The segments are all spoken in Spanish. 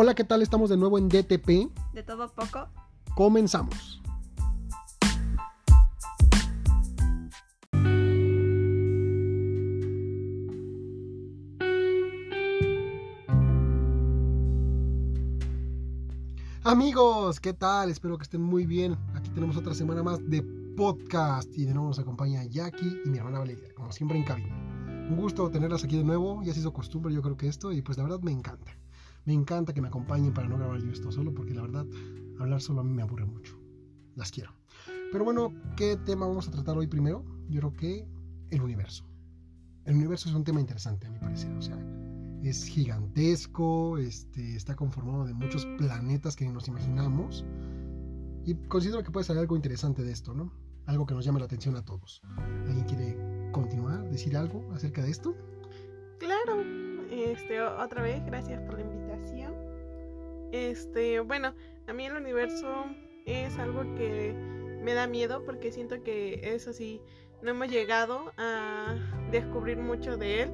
Hola, ¿qué tal? Estamos de nuevo en DTP. De todo poco. Comenzamos. Amigos, ¿qué tal? Espero que estén muy bien. Aquí tenemos otra semana más de podcast y de nuevo nos acompaña Jackie y mi hermana Valeria, como siempre en cabina. Un gusto tenerlas aquí de nuevo, ya se hizo costumbre yo creo que esto y pues la verdad me encanta. Me encanta que me acompañen para no grabar yo esto solo porque la verdad hablar solo a mí me aburre mucho. Las quiero. Pero bueno, ¿qué tema vamos a tratar hoy primero? Yo creo que el universo. El universo es un tema interesante a mi parecer, o sea, es gigantesco, este, está conformado de muchos planetas que nos imaginamos y considero que puede salir algo interesante de esto, ¿no? Algo que nos llame la atención a todos. ¿Alguien quiere continuar, decir algo acerca de esto? Claro, este, otra vez, gracias por la invitación. Este, bueno, a mí el universo es algo que me da miedo porque siento que eso sí, no hemos llegado a descubrir mucho de él.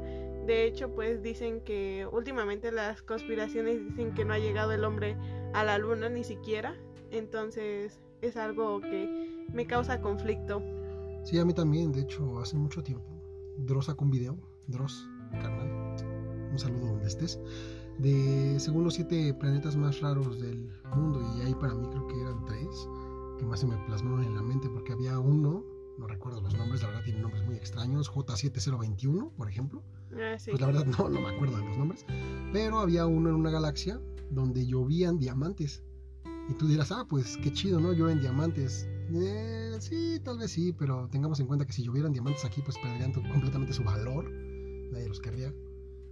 De hecho, pues dicen que últimamente las conspiraciones dicen que no ha llegado el hombre a la luna ni siquiera. Entonces es algo que me causa conflicto. Sí, a mí también. De hecho, hace mucho tiempo, Dross sacó un video. Dross, carnal. Un saludo donde estés. De según los siete planetas más raros del mundo. Y ahí para mí creo que eran tres. Que más se me plasmaron en la mente porque había uno. No recuerdo los nombres, la verdad tienen nombres muy extraños. J7021, por ejemplo. Ah, sí. Pues la verdad no, no me acuerdo de los nombres. Pero había uno en una galaxia donde llovían diamantes. Y tú dirás, ah, pues qué chido, ¿no? Llueven diamantes. Eh, sí, tal vez sí, pero tengamos en cuenta que si llovieran diamantes aquí, pues perderían completamente su valor. Nadie los querría.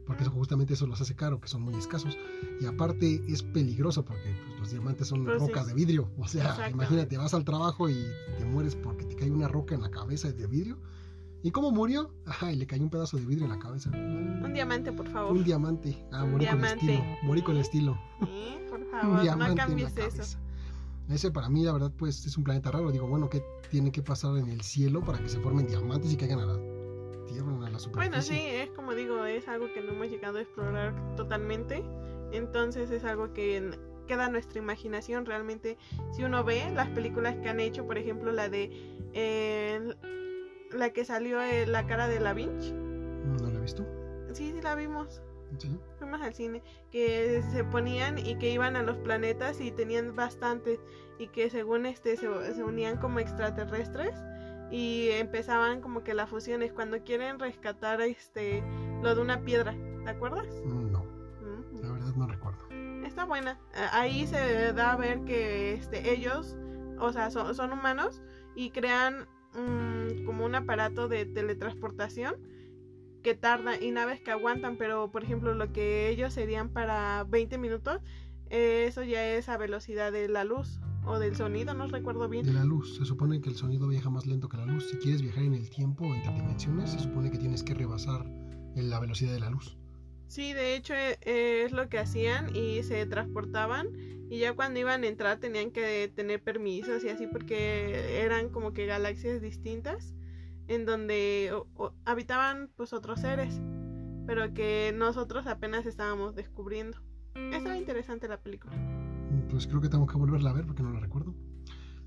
Porque eso, justamente eso los hace caro, que son muy escasos. Y aparte es peligroso porque pues, los diamantes son Pues sí. rocas de vidrio. O sea, imagínate, vas al trabajo y te mueres porque te cae una roca en la cabeza de vidrio. ¿Y cómo murió? Ajá, y le cayó un pedazo de vidrio en la cabeza. Un diamante, por favor. Un diamante. Ah, Un morí con estilo. Morí con estilo. Sí, por Un favor, no diamante en la cambies eso. Ese para mí, la verdad, pues es un planeta raro. Digo, bueno, ¿qué tiene que pasar en el cielo para que se formen diamantes y caigan a la tierra, la superficie? Bueno, sí, es como digo, es algo que no hemos llegado a explorar totalmente. Entonces es algo que queda a nuestra imaginación. Realmente, si uno ve las películas que han hecho, por ejemplo, la de eh, la que salió eh, La cara de la Vinci. ¿No lo he visto? Sí, sí la vimos. Sí. Fuimos al cine. Que se ponían y que iban a los planetas y tenían bastantes. Y que según este se, se unían como extraterrestres. Y empezaban como que las fusiones cuando quieren rescatar este lo de una piedra. ¿Te acuerdas? No, Mm. la verdad no recuerdo. Está buena. A- Ahí se da a ver que este, ellos, o sea, son, son humanos y crean mm, como un aparato de teletransportación que tarda y naves que aguantan, pero por ejemplo lo que ellos serían para 20 minutos, eh, eso ya es a velocidad de la luz o del sonido, no recuerdo bien. De la luz, se supone que el sonido viaja más lento que la luz. Si quieres viajar en el tiempo o entre dimensiones, se supone que tienes que rebasar la velocidad de la luz. Sí, de hecho eh, eh, es lo que hacían y se transportaban y ya cuando iban a entrar tenían que tener permisos y así porque eran como que galaxias distintas en donde o- o- habitaban pues otros seres, pero que nosotros apenas estábamos descubriendo. Estaba interesante la película. Pues creo que tengo que volverla a ver porque no la recuerdo.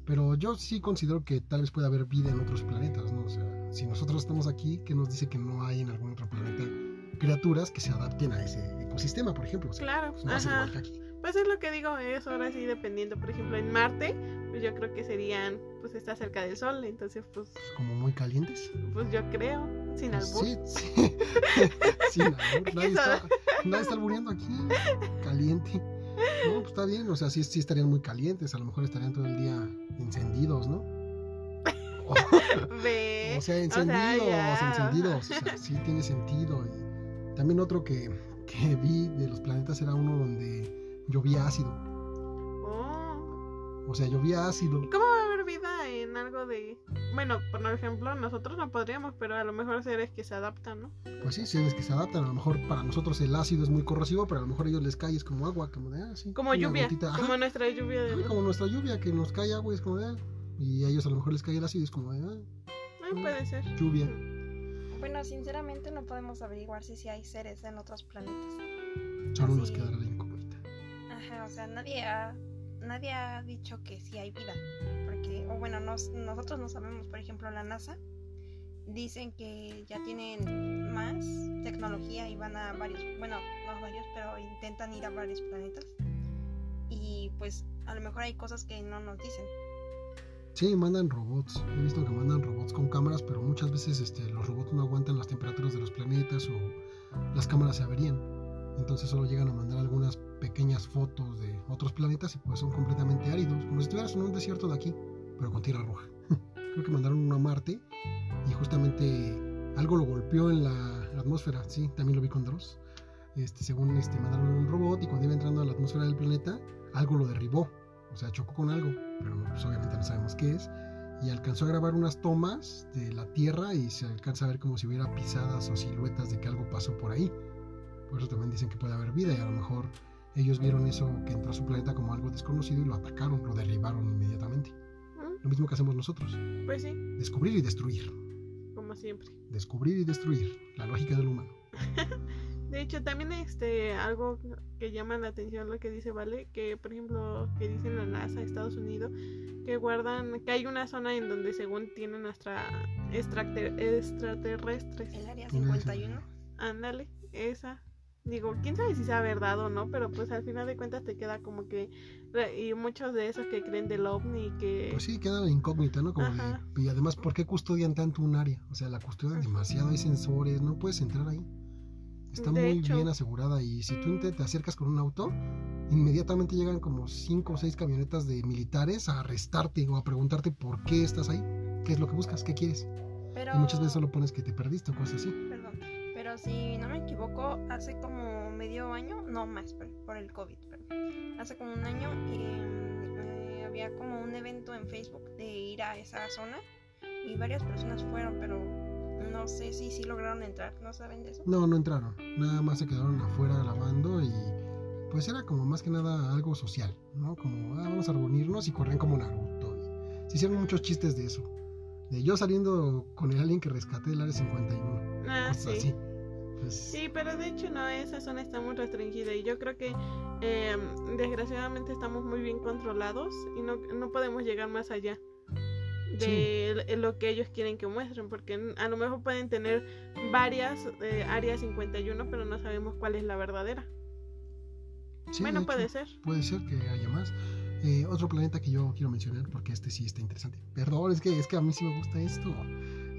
Pero yo sí considero que tal vez pueda haber vida en otros planetas, ¿no? O sea, si nosotros estamos aquí, ¿qué nos dice que no hay en algún otro planeta criaturas que se adapten a ese ecosistema, por ejemplo? O sea, Claro, pues no ajá. igual que aquí. Pues es lo que digo, es ahora sí dependiendo, por ejemplo, en Marte, pues yo creo que serían, pues está cerca del Sol, entonces pues, Como muy calientes. pues yo creo, sin albur. Sí, sí. Sin albur. Nadie está, nadie está albureando aquí. Caliente. No, pues está bien. O sea, sí, sí estarían muy calientes. A lo mejor estarían todo el día encendidos, ¿no? O, sea, encendidos, encendidos. O sea, sí tiene sentido. Y también otro que, que vi de los planetas era uno donde llovía ácido. O sea, llovía ácido. ¿Y cómo va a haber vida en algo de... Bueno, por ejemplo, nosotros no podríamos, pero a lo mejor seres que se adaptan, ¿no? Pues sí, seres que se adaptan. A lo mejor para nosotros el ácido es muy corrosivo, pero a lo mejor a ellos les cae es como agua, como de, ah, sí. Como lluvia, como nuestra lluvia de... Ay, como nuestra lluvia, que nos cae agua y es como de, ah. Y a ellos a lo mejor les cae el ácido y es como de, ah, Ah, puede ser. lluvia. Bueno, sinceramente no podemos averiguar si sí hay seres en otros planetas. Solo nos Así. quedará la incógnita. Ajá. Ajá, o sea, nadie ha, nadie ha dicho que sí hay vida. Porque, o bueno, nos- nosotros no sabemos, por ejemplo, la NASA dicen que ya tienen más tecnología y van a varios, bueno, no varios, pero intentan ir a varios planetas. Y pues a lo mejor hay cosas que no nos dicen. Sí, mandan robots. He visto que mandan robots con cámaras, pero muchas veces este, los robots no aguantan las temperaturas de los planetas o las cámaras se averían. Entonces solo llegan a mandar algunas pequeñas fotos de otros planetas y pues son completamente áridos, como si estuvieras en un desierto de aquí, pero con tierra roja. Creo que mandaron uno a Marte y justamente algo lo golpeó en la atmósfera. Sí, también lo vi con Dross. Este, según este, mandaron un robot y cuando iba entrando a la atmósfera del planeta, algo lo derribó. O sea, chocó con algo, pero pues obviamente no sabemos qué es. Y alcanzó a grabar unas tomas de la Tierra y se alcanza a ver como si hubiera pisadas o siluetas de que algo pasó por ahí. Por eso también dicen que puede haber vida y a lo mejor ellos vieron eso que entró a su planeta como algo desconocido y lo atacaron, lo derribaron inmediatamente. Mm, Lo mismo que hacemos nosotros, Pues sí, descubrir y destruir. como siempre. Descubrir y destruir, la lógica del humano. De hecho, también este algo que llama la atención lo que dice Vale, que por ejemplo, que dicen la NASA, Estados Unidos, que guardan, que hay una zona en donde según tienen hasta extraterrestres. El área Una 51. Ándale, esa. Digo, quién sabe si sea verdad o no, pero pues al final de cuentas te queda como que... Y muchos de esos que creen del ovni que... Pues sí, queda la incógnita, ¿no? Como de- y además, ¿por qué custodian tanto un área? O sea, la custodian demasiado, hay sensores, no puedes entrar ahí. Está De muy hecho. bien asegurada y si tú te, te acercas con un auto, inmediatamente llegan como cinco o seis camionetas de militares a arrestarte o a preguntarte por qué estás ahí, qué es lo que buscas, qué quieres. Pero, Y muchas veces solo pones que te perdiste o cosas así. Perdón, pero si no me equivoco, hace como medio año, no más, por, por el COVID, hace como un año eh, eh, había como un evento en Facebook de ir a esa zona y varias personas fueron, pero no sé si sí lograron entrar, ¿no saben de eso? No, no entraron, nada más se quedaron afuera grabando y pues era como más que nada algo social, ¿no? Como, ah, vamos a reunirnos y corrían como Naruto. y se hicieron muchos chistes de eso. De yo saliendo con el alien que rescaté del área 51. Ah, sí. así. Pues, Sí, pero de hecho no, esa zona está muy restringida y yo creo que eh, desgraciadamente estamos muy bien controlados y no, no podemos llegar más allá de l- lo que ellos quieren que muestren, porque a lo mejor pueden tener varias eh, áreas 51, pero no sabemos cuál es la verdadera. sí, bueno, de puede hecho, ser. Puede ser que haya más. Eh, otro planeta que yo quiero mencionar, porque este sí está interesante. Perdón, es que, es que a mí sí me gusta esto.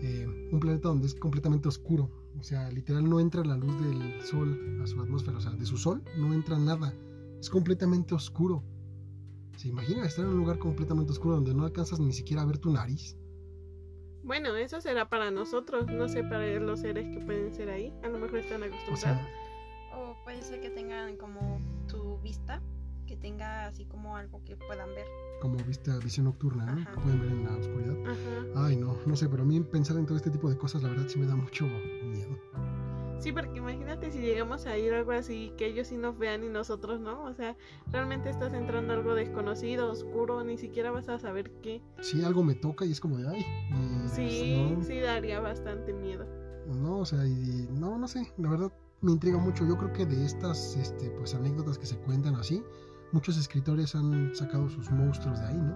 Eh, un planeta donde es completamente oscuro. O sea, literal no entra la luz del sol a su atmósfera. O sea, de su sol no entra nada. Es completamente oscuro. ¿Se imagina estar en un lugar completamente oscuro donde no alcanzas ni siquiera a ver tu nariz? Bueno, eso será para nosotros, no sé para los seres que pueden ser ahí, a lo mejor están O acostumbrados. sea, O puede ser que tengan como tu vista, que tenga así como algo que puedan ver. como vista, visión nocturna, ¿no? Que pueden ver en la oscuridad. Ajá. Ay, no, no sé, pero a mí pensar en todo este tipo de cosas, la verdad sí me da mucho miedo. Sí, porque imagínate si llegamos a ir a algo así, que ellos sí nos vean y nosotros no. O sea, realmente estás entrando a algo desconocido, oscuro, ni siquiera vas a saber qué. Si algo me toca y es como de, ay, y, Sí, pues, sí daría bastante miedo. no, no, o sea, y, no, no sé, la verdad me intriga mucho. Yo creo que de estas, este, pues anécdotas que se cuentan así, muchos escritores han sacado sus monstruos de ahí, ¿no?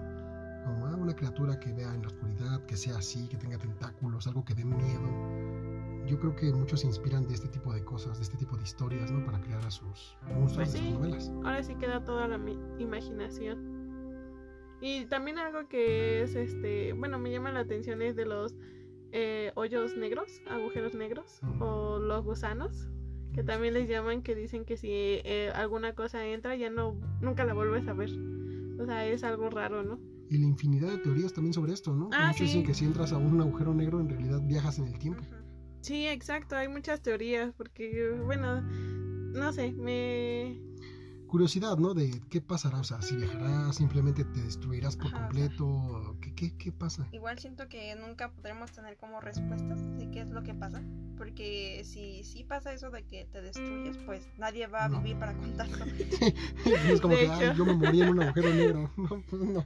Como ah, una criatura que vea en la oscuridad, que sea así, que tenga tentáculos, algo que dé miedo. Yo creo que muchos se inspiran de este tipo de cosas, de este tipo de historias, ¿no? Para crear a sus monstruos Pues de sí. sus novelas. Ahora sí queda toda la imaginación. Y también algo que es, este, bueno, me llama la atención es de los eh, hoyos negros, agujeros negros, o los gusanos, que también les llaman, que dicen que si eh, alguna cosa entra ya no, nunca la vuelves a ver. O sea, es algo raro, ¿no? Y la infinidad de teorías también sobre esto, ¿no? Ah, muchos dicen sí. que si entras a un agujero negro, en realidad viajas en el tiempo. Ujú. Sí, exacto, hay muchas teorías, porque, bueno, no sé, me... Curiosidad, ¿no? De qué pasará, o sea, si viajarás, simplemente te destruirás por Ajá, o sea. completo, ¿qué, qué, qué pasa? Igual siento que nunca podremos tener como respuestas de qué es lo que pasa. Porque si sí pasa eso de que te destruyes, pues nadie va a No. vivir para contarlo. es como De que, yo me morí en un agujero negro. No, pues no.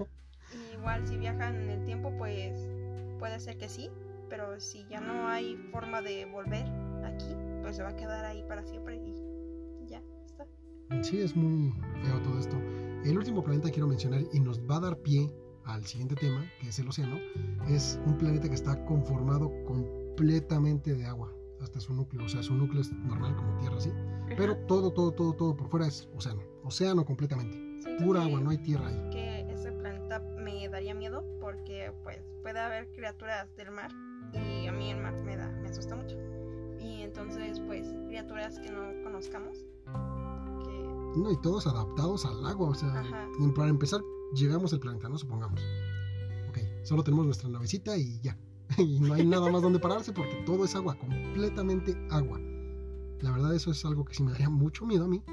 Igual si viajan en el tiempo, pues puede ser que sí. Pero si ya no hay forma de volver aquí, pues se va a quedar ahí para siempre y. Sí, es muy feo todo esto. El último planeta que quiero mencionar y nos va a dar pie al siguiente tema, que es el océano, es un planeta que está conformado completamente de agua, hasta su núcleo. O sea, su núcleo es normal como tierra, ¿sí? Pero todo, todo, todo, todo por fuera es océano. Océano completamente. Siento Pura que- agua, no hay tierra ahí. que ese planeta me daría miedo porque pues puede haber criaturas del mar y a mí el mar me da me asusta mucho y entonces pues criaturas que no conozcamos No, y todos adaptados al agua. O sea, Ajá. para empezar, llegamos al planeta, ¿no? Supongamos. Ok, solo tenemos nuestra navecita y ya. y no hay nada más donde pararse porque todo es agua, completamente agua. La verdad, eso es algo que sí me daría mucho miedo a mí.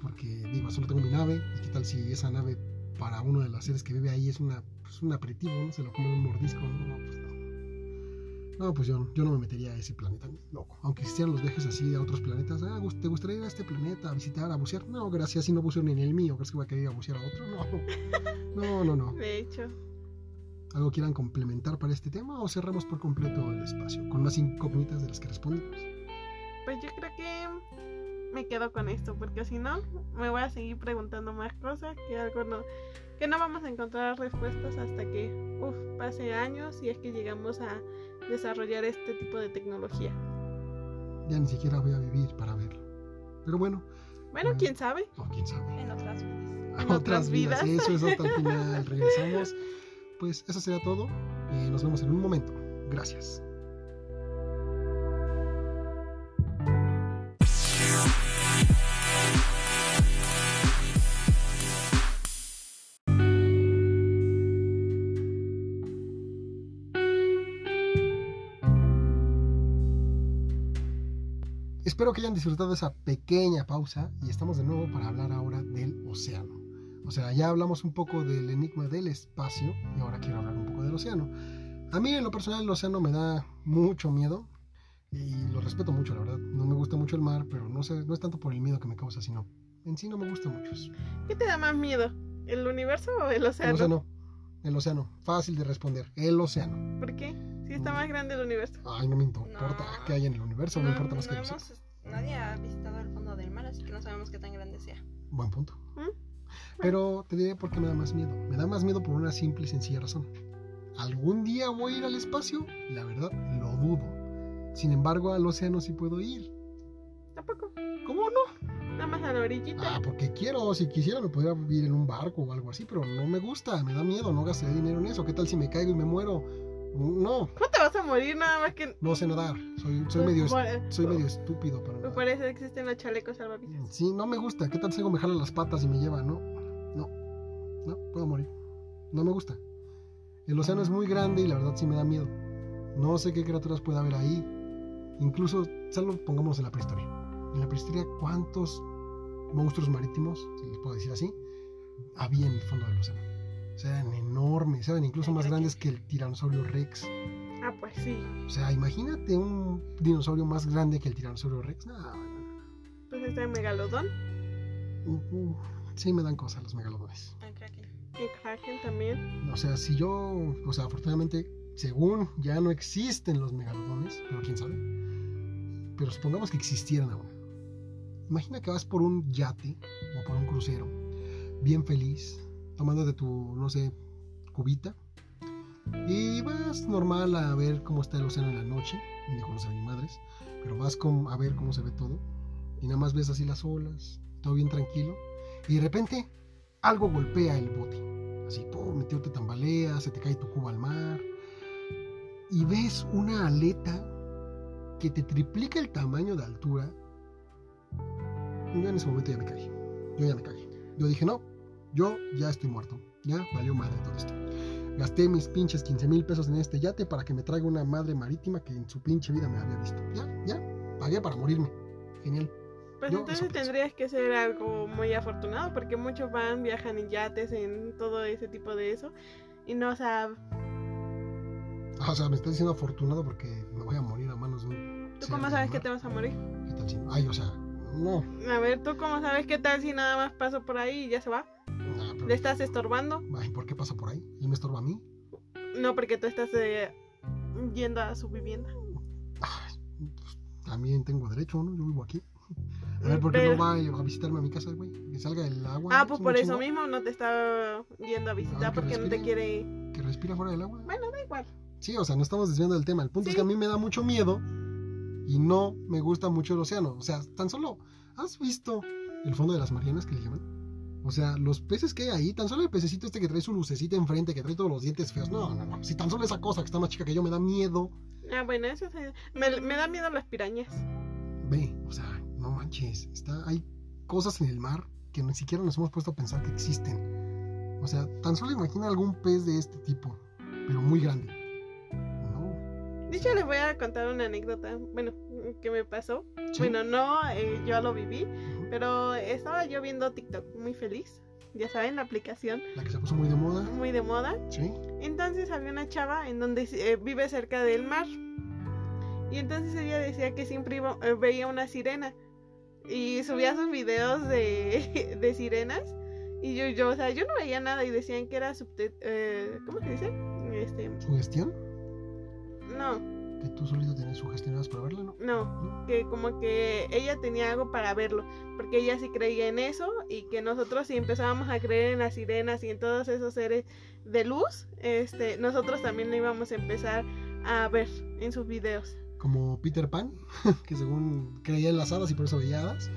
Porque, digo, solo tengo mi nave. ¿Y qué tal si esa nave, para uno de los seres que vive ahí, es una, pues, un aperitivo, ¿no? Se lo come un mordisco, ¿no? No, pues no. Pues yo, yo no me metería a ese planeta, loco. Aunque existieran los viajes así a otros planetas. Ah, ¿te gustaría ir a este planeta a visitar, a bucear? No, gracias, si no buceo ni en el mío. ¿Crees que voy a querer ir a bucear a otro? No. No, no, no. De hecho, ¿Algo quieran complementar para este tema o cerramos por completo el espacio con más incógnitas de las que respondimos? pues yo creo que me quedo con esto, porque si no, me voy a seguir preguntando más cosas que algo no, que no vamos a encontrar respuestas hasta que, uf, pase años y es que llegamos a desarrollar este tipo de tecnología. Ya ni siquiera voy a vivir para verlo. Pero bueno, Bueno, Mm. quién sabe. o quién sabe. en otras vidas En otras vidas. Eso es hasta el final. Regresamos. Pues eso será todo. Eh, nos vemos en un momento. Gracias. Espero que hayan disfrutado esa pequeña pausa y estamos de nuevo para hablar ahora del océano. O sea, ya hablamos un poco del enigma del espacio y ahora quiero hablar un poco del océano. A mí en lo personal el océano me da mucho miedo y lo respeto mucho, la verdad. No me gusta mucho el mar, pero no sé, no es tanto por el miedo que me causa, sino en sí no me gusta mucho. eso. ¿Qué te da más miedo? ¿El universo o el El océano? océano, el océano, fácil de responder, el océano. ¿Por qué? Si está más grande el universo. Ay, no me importa No. qué hay en el universo, me No, importa más que el no océano. hemos- nadie ha visitado el fondo del mar así que no sabemos qué tan grande sea Buen punto. ¿Mm? Pero te diré por qué me da más miedo. Me da más miedo por una simple y sencilla razón. ¿Algún día voy a ir al espacio? La verdad, lo dudo. Sin embargo, al océano sí puedo ir. Tampoco. ¿Cómo no? Nada más a la orillita. Ah, porque quiero. Si quisiera me podría ir en un barco o algo así, pero no me gusta, me da miedo, no gastaré dinero en eso. ¿Qué tal si me caigo y me muero? No, ¿Cómo te vas a morir nada más que... no sé nadar. Soy, soy, medio, soy medio estúpido para nadar. por eso existen los chalecos salvavidas. Sí, no me gusta. ¿Qué tal si me jala las patas y me lleva? No, no, no, puedo morir. No me gusta. El océano es muy grande y la verdad sí me da miedo. No sé qué criaturas puede haber ahí. Incluso, solo pongamos en la prehistoria. En la prehistoria, ¿cuántos monstruos marítimos, si les puedo decir así, había en el fondo del océano? Eran enormes, eran incluso más grandes que el tiranosaurio rex. Ah, pues sí. O sea, imagínate un dinosaurio más grande que el tiranosaurio rex. No, no, Pues está el megalodón. no. Uh, uh, sí me dan cosas los megalodones. el kraken El kraken también. O sea, si yo, o sea, afortunadamente, según ya no existen los megalodones, pero quién sabe. Pero supongamos que existieran aún. Imagina que vas por un yate o por un crucero, bien feliz, tomándote tu, no sé, cubita, y vas normal a ver cómo está el océano en la noche, ni conoce ni madres, pero vas con- a ver cómo se ve todo, y nada más ves así las olas, todo bien tranquilo, y de repente algo golpea el bote. Así, pum, metió te tambalea, se te cae tu cuba al mar. Y ves una aleta que te triplica el tamaño de altura. Yo en ese momento ya me cagué. Yo ya me cagué. Yo dije, no, yo ya estoy muerto. Ya valió madre todo esto. Gasté mis pinches 15 mil pesos en este yate para que me traiga una madre marítima que en su pinche vida me había visto. Ya, ya, pagué para morirme. Genial. Pues Yo entonces tendrías que ser algo muy afortunado porque muchos van, viajan en yates, en todo ese tipo de eso. Y no, o sea, Ah, O sea, me estás diciendo afortunado porque me voy a morir a manos de un. ¿tú cómo sabes que te vas a morir? ¿Qué tal si- Ay, o sea, no. A ver, ¿tú cómo sabes qué tal si nada más paso por ahí y ya se va? ¿Le estás estorbando? Ay, ¿por qué pasa por ahí? ¿Él me estorba a mí? No, porque tú estás eh, yendo a su vivienda. Ay, pues, también tengo derecho, ¿no? Yo vivo aquí. A ver, ¿por qué Pero- no va a visitarme a mi casa, güey? Que salga el agua. Ah, ¿no? pues ¿Sí por eso mismo no te está yendo a visitar que porque no te respire. quiere. Que respira fuera del agua. Bueno, da igual. Sí, o sea, no estamos desviando del tema. El punto es Sí. que a mí me da mucho miedo y no me gusta mucho el océano. O sea, tan solo, ¿has visto el fondo de las Marianas que le llaman? O sea, los peces que hay ahí, tan solo el pececito este que trae su lucecita enfrente, que trae todos los dientes feos. No, no, no. Si tan solo esa cosa que está más chica que yo me da miedo. Ah, bueno, eso sí. Me, me da miedo las pirañas. Ve, o sea, no manches. Está, hay cosas en el mar que ni siquiera nos hemos puesto a pensar que existen. O sea, tan solo imagina algún pez de este tipo, pero muy grande. No. De hecho, les voy a contar una anécdota. Bueno, que me pasó. ¿Sí? Bueno, no, eh, yo lo viví. Pero estaba yo viendo TikTok muy feliz. Ya saben, la aplicación La que se puso muy de moda. muy de moda. Sí. Entonces había una chava en donde eh, vive cerca del mar. Y entonces ella decía que siempre iba- eh, veía una sirena. Y subía sus videos de, de sirenas. Y yo, yo, o sea, yo no veía nada y decían que era subte eh, ¿Cómo se dice? Este, ¿Sugestión? no, Que tú solito tenés sugestionadas para verla, ¿no? no. Que como que ella tenía algo para verlo. Porque ella sí creía en eso. Y que nosotros si empezábamos a creer en las sirenas y en todos esos seres de luz, este, nosotros también lo íbamos a empezar a ver en sus videos. Como Peter Pan, que según creía en las hadas y por eso veía hadas.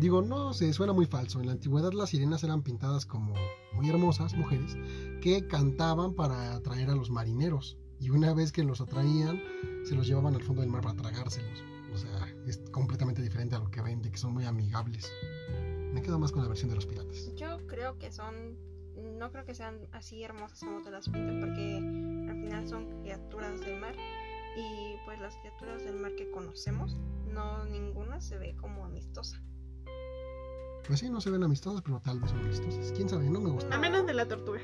Digo, no, se suena muy falso. En la antigüedad las sirenas eran pintadas como muy hermosas mujeres que cantaban para atraer a los marineros. Y una vez que los atraían, se los llevaban al fondo del mar para tragárselos. O sea, es completamente diferente a lo que ven, de que son muy amigables. Me quedo más con la versión de los piratas. Yo creo que son. No creo que sean así hermosas como te las pintan, porque al final son criaturas del mar. Y pues las criaturas del mar que conocemos, no ninguna se ve como amistosa. Pues sí, no se ven amistosas, pero tal vez son amistosas. ¿Quién sabe? No me gusta. A menos de la tortuga.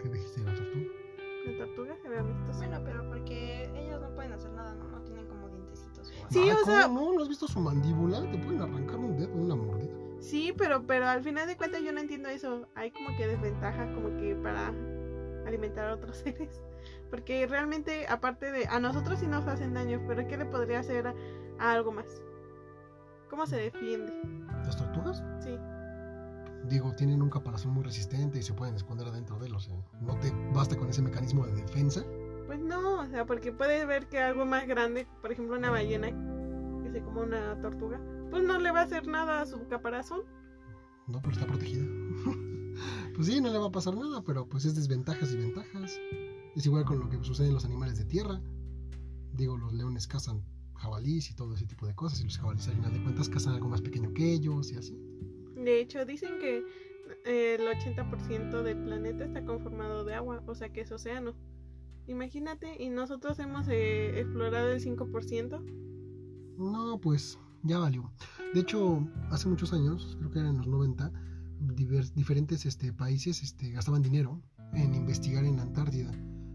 ¿Qué dijiste de la tortuga? La tortuga se ve amistosa. Bueno, pero porque ellos no pueden hacer nada, ¿no? No tienen como dientecitos o. Sí, Ay, o sea- ¿cómo no? ¿No has visto su mandíbula? Te pueden arrancar un dedo de una mordida. Sí, pero, pero al final de cuentas yo no entiendo eso. Hay como que desventajas como que para alimentar a otros seres. Porque realmente, aparte de... A nosotros sí nos hacen daño, pero ¿qué le podría hacer a, a algo más? ¿Cómo se defiende? ¿Las tortugas? Sí. Digo, tienen un caparazón muy resistente y se pueden esconder adentro de él. O sea, no te basta con ese mecanismo de defensa. Pues no, o sea, porque puedes ver que algo más grande, por ejemplo una ballena que se come una tortuga, pues no le va a hacer nada a su caparazón. No, pero está protegida. pues sí, no le va a pasar nada, pero pues es desventajas y ventajas. Es igual con lo que sucede en los animales de tierra. Digo, los leones cazan jabalís y todo ese tipo de cosas. Y los jabalíes al final de cuentas cazan algo más pequeño que ellos y así. De hecho, dicen que eh, el 80% del planeta está conformado de agua, o sea que es océano. Imagínate, y nosotros hemos eh, explorado el 5%. No, pues ya valió. De hecho, hace muchos años, creo que eran los 90, diver- diferentes este, países este, gastaban dinero en investigar en la Antártida.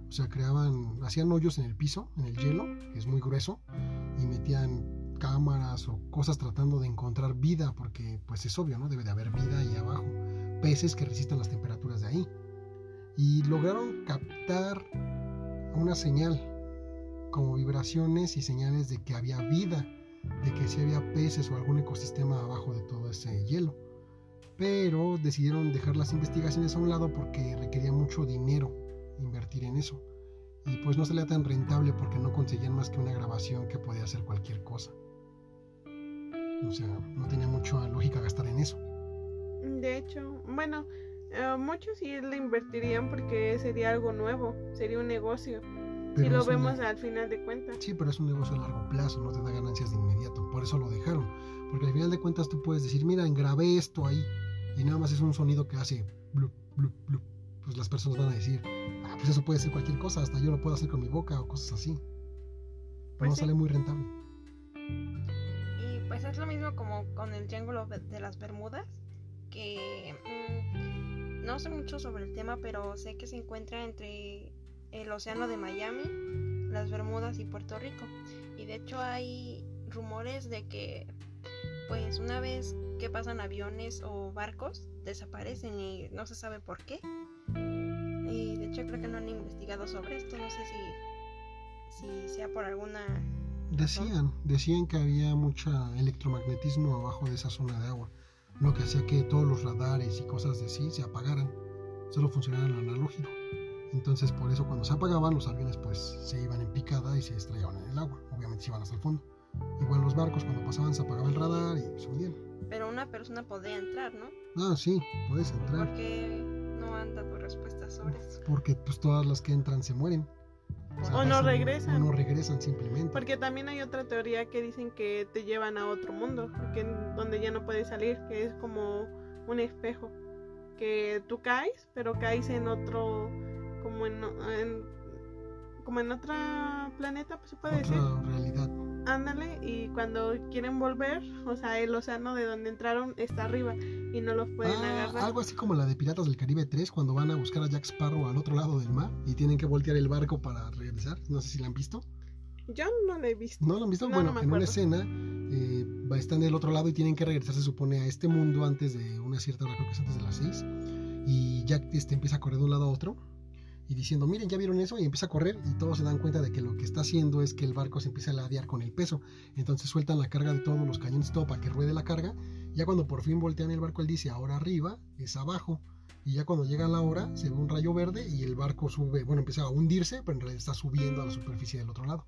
O sea, creaban, hacían hoyos en el piso, en el hielo, que es muy grueso, y metían cámaras o cosas tratando de encontrar vida, porque pues es obvio, ¿no? Debe de haber vida ahí abajo. Peces que resistan las temperaturas de ahí. Y lograron captar una señal, como vibraciones y señales de que había vida, de que sí había peces o algún ecosistema abajo de todo ese hielo. Pero decidieron dejar las investigaciones a un lado porque requería mucho dinero invertir en eso. Y pues no salía tan rentable porque no conseguían más que una grabación que podía hacer cualquier cosa. O sea, no tenía mucha lógica gastar en eso. De hecho, bueno, eh, muchos sí le invertirían porque sería algo nuevo, sería un negocio. si lo vemos al final de cuentas. Sí, pero es un negocio a largo plazo, no te da ganancias de inmediato. Por eso lo dejaron. Porque al final de cuentas tú puedes decir, mira, grabé esto ahí. Y nada más es un sonido que hace blup, blup, blup. Pues las personas van a decir, ah, pues eso puede ser cualquier cosa, hasta yo lo puedo hacer con mi boca o cosas así. Pero Pues no sí. sale muy rentable. Pues es lo mismo como con el Triángulo de de las Bermudas, que mm, no sé mucho sobre el tema, pero sé que se encuentra entre el Océano de Miami, las Bermudas y Puerto Rico. Y de hecho hay rumores de que pues una vez que pasan aviones o barcos desaparecen y no se sabe por qué. Y de hecho creo que no han investigado sobre esto, no sé si, si sea por alguna Decían, decían que había mucha electromagnetismo abajo de esa zona de agua, lo que hacía que todos los radares y cosas de sí se apagaran, solo funcionaban lo analógico. Entonces por eso cuando se apagaban los aviones pues se iban en picada y se estrellaban en el agua, obviamente se iban hasta el fondo. Igual los barcos cuando pasaban se apagaba el radar y se hundían. Pero una persona podría entrar, ¿no? Ah, sí, puedes ¿Por entrar. qué no han dado respuestas sobre eso? Porque pues todas las que entran se mueren. Sea, O no pasan- regresan. O no regresan simplemente. Porque también hay otra teoría que dicen que te llevan a otro mundo, que donde ya no puedes salir, que es como un espejo, que tú caes, pero caes en otro, como en, en- como en otro planeta, pues se puede decir. Otra realidad. Ándale, y cuando quieren volver, o sea, el océano de donde entraron está arriba y no los pueden Ah, agarrar. algo así como la de Piratas del Caribe 3 cuando van a buscar a Jack Sparrow al otro lado del mar y tienen que voltear el barco para regresar. No sé si la han visto. Yo no lo he visto. ¿No lo han visto? No, bueno, no en una escena eh, están del otro lado y tienen que regresar, se supone, a este mundo antes de una cierta hora, creo que es antes de las 6. Y Jack este, empieza a correr de un lado a otro y diciendo, miren, ya vieron eso, y empieza a correr y todos se dan cuenta de que lo que está haciendo es que el barco se empieza a ladear con el peso. Entonces sueltan la carga de todos los cañones todo para que ruede la carga. Ya cuando por fin voltean el barco, él dice, ahora arriba es abajo. Y ya cuando llega la hora, se ve un rayo verde y el barco sube, bueno, empieza a hundirse, pero en realidad está subiendo a la superficie del otro lado.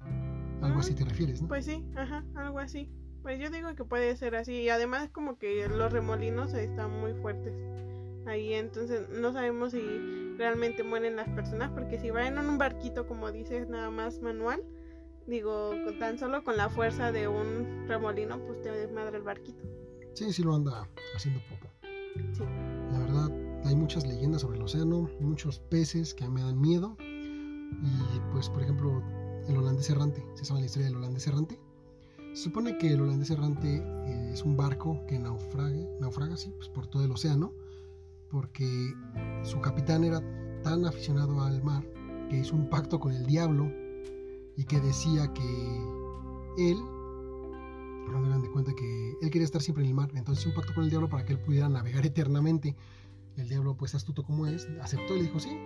Algo así te refieres, ¿no? Pues sí, ajá, algo así. Pues yo digo que puede ser así. Y además como que los remolinos están muy fuertes ahí. Entonces no sabemos si realmente mueren las personas. Porque si van en un barquito, como dices, nada más manual. Digo, con- tan solo con la fuerza de un remolino, pues te desmadra el barquito. Sí, sí lo anda haciendo popo. Sí. La verdad, hay muchas leyendas sobre el océano, muchos peces que a mí me dan miedo. Y pues, por ejemplo, el holandés errante. ¿Se sabe la historia del holandés errante? Se supone que el holandés errante eh, es un barco que naufraga, naufraga sí, pues, por todo el océano, porque su capitán era tan aficionado al mar que hizo un pacto con el diablo y que decía que él, hagan de cuenta que él quería estar siempre en el mar, entonces un pacto con el diablo para que él pudiera navegar eternamente. El diablo, pues astuto como es, aceptó y le dijo sí,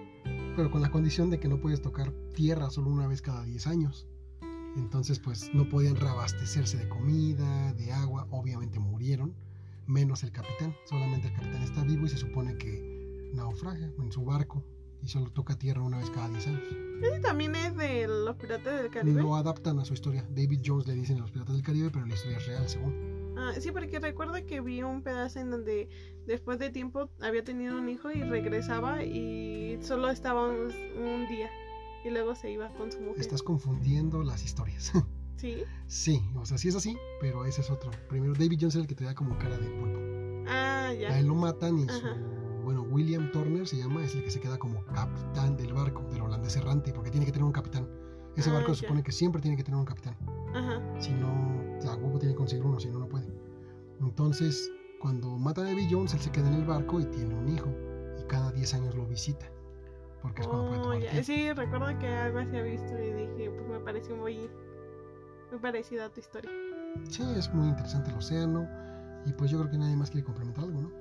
pero con la condición de que no puedes tocar tierra solo una vez cada 10 años. Entonces, pues no podían reabastecerse de comida, de agua, obviamente murieron, menos el capitán. Solamente el capitán está vivo y se supone que naufraga en su barco y solo toca tierra una vez cada 10 años. Ese también es de los piratas del Caribe. Lo adaptan a su historia. David Jones le dicen a los piratas del Caribe, pero la historia es real, según. Ah, sí, porque recuerdo que vi un pedazo en donde después de tiempo había tenido un hijo y regresaba y solo estaba un, un día y luego se iba con su mujer. Estás confundiendo las historias. Sí. sí, o sea, sí es así, pero ese es otro. Primero, David Jones es el que te da como cara de pulpo. Ah, ya. A él lo matan y su, bueno, William Turner se llama, es el que se queda como capitán del barco, del holandés errante, porque tiene que tener un capitán. Ese Ah, barco se ya. supone que siempre tiene que tener un capitán. Ajá. Si no, la huevo tiene que conseguir uno, si no, no puede. Entonces, cuando matan a David Jones, él se queda en el barco y tiene un hijo. Y cada 10 años lo visita. Porque es cuando puede Oh, tomar ya. tiempo. Sí, recuerdo que algo así había visto y dije, pues me pareció muy, muy parecida a tu historia. Sí, es muy interesante el océano. Y pues yo creo que nadie más quiere complementar algo, ¿no?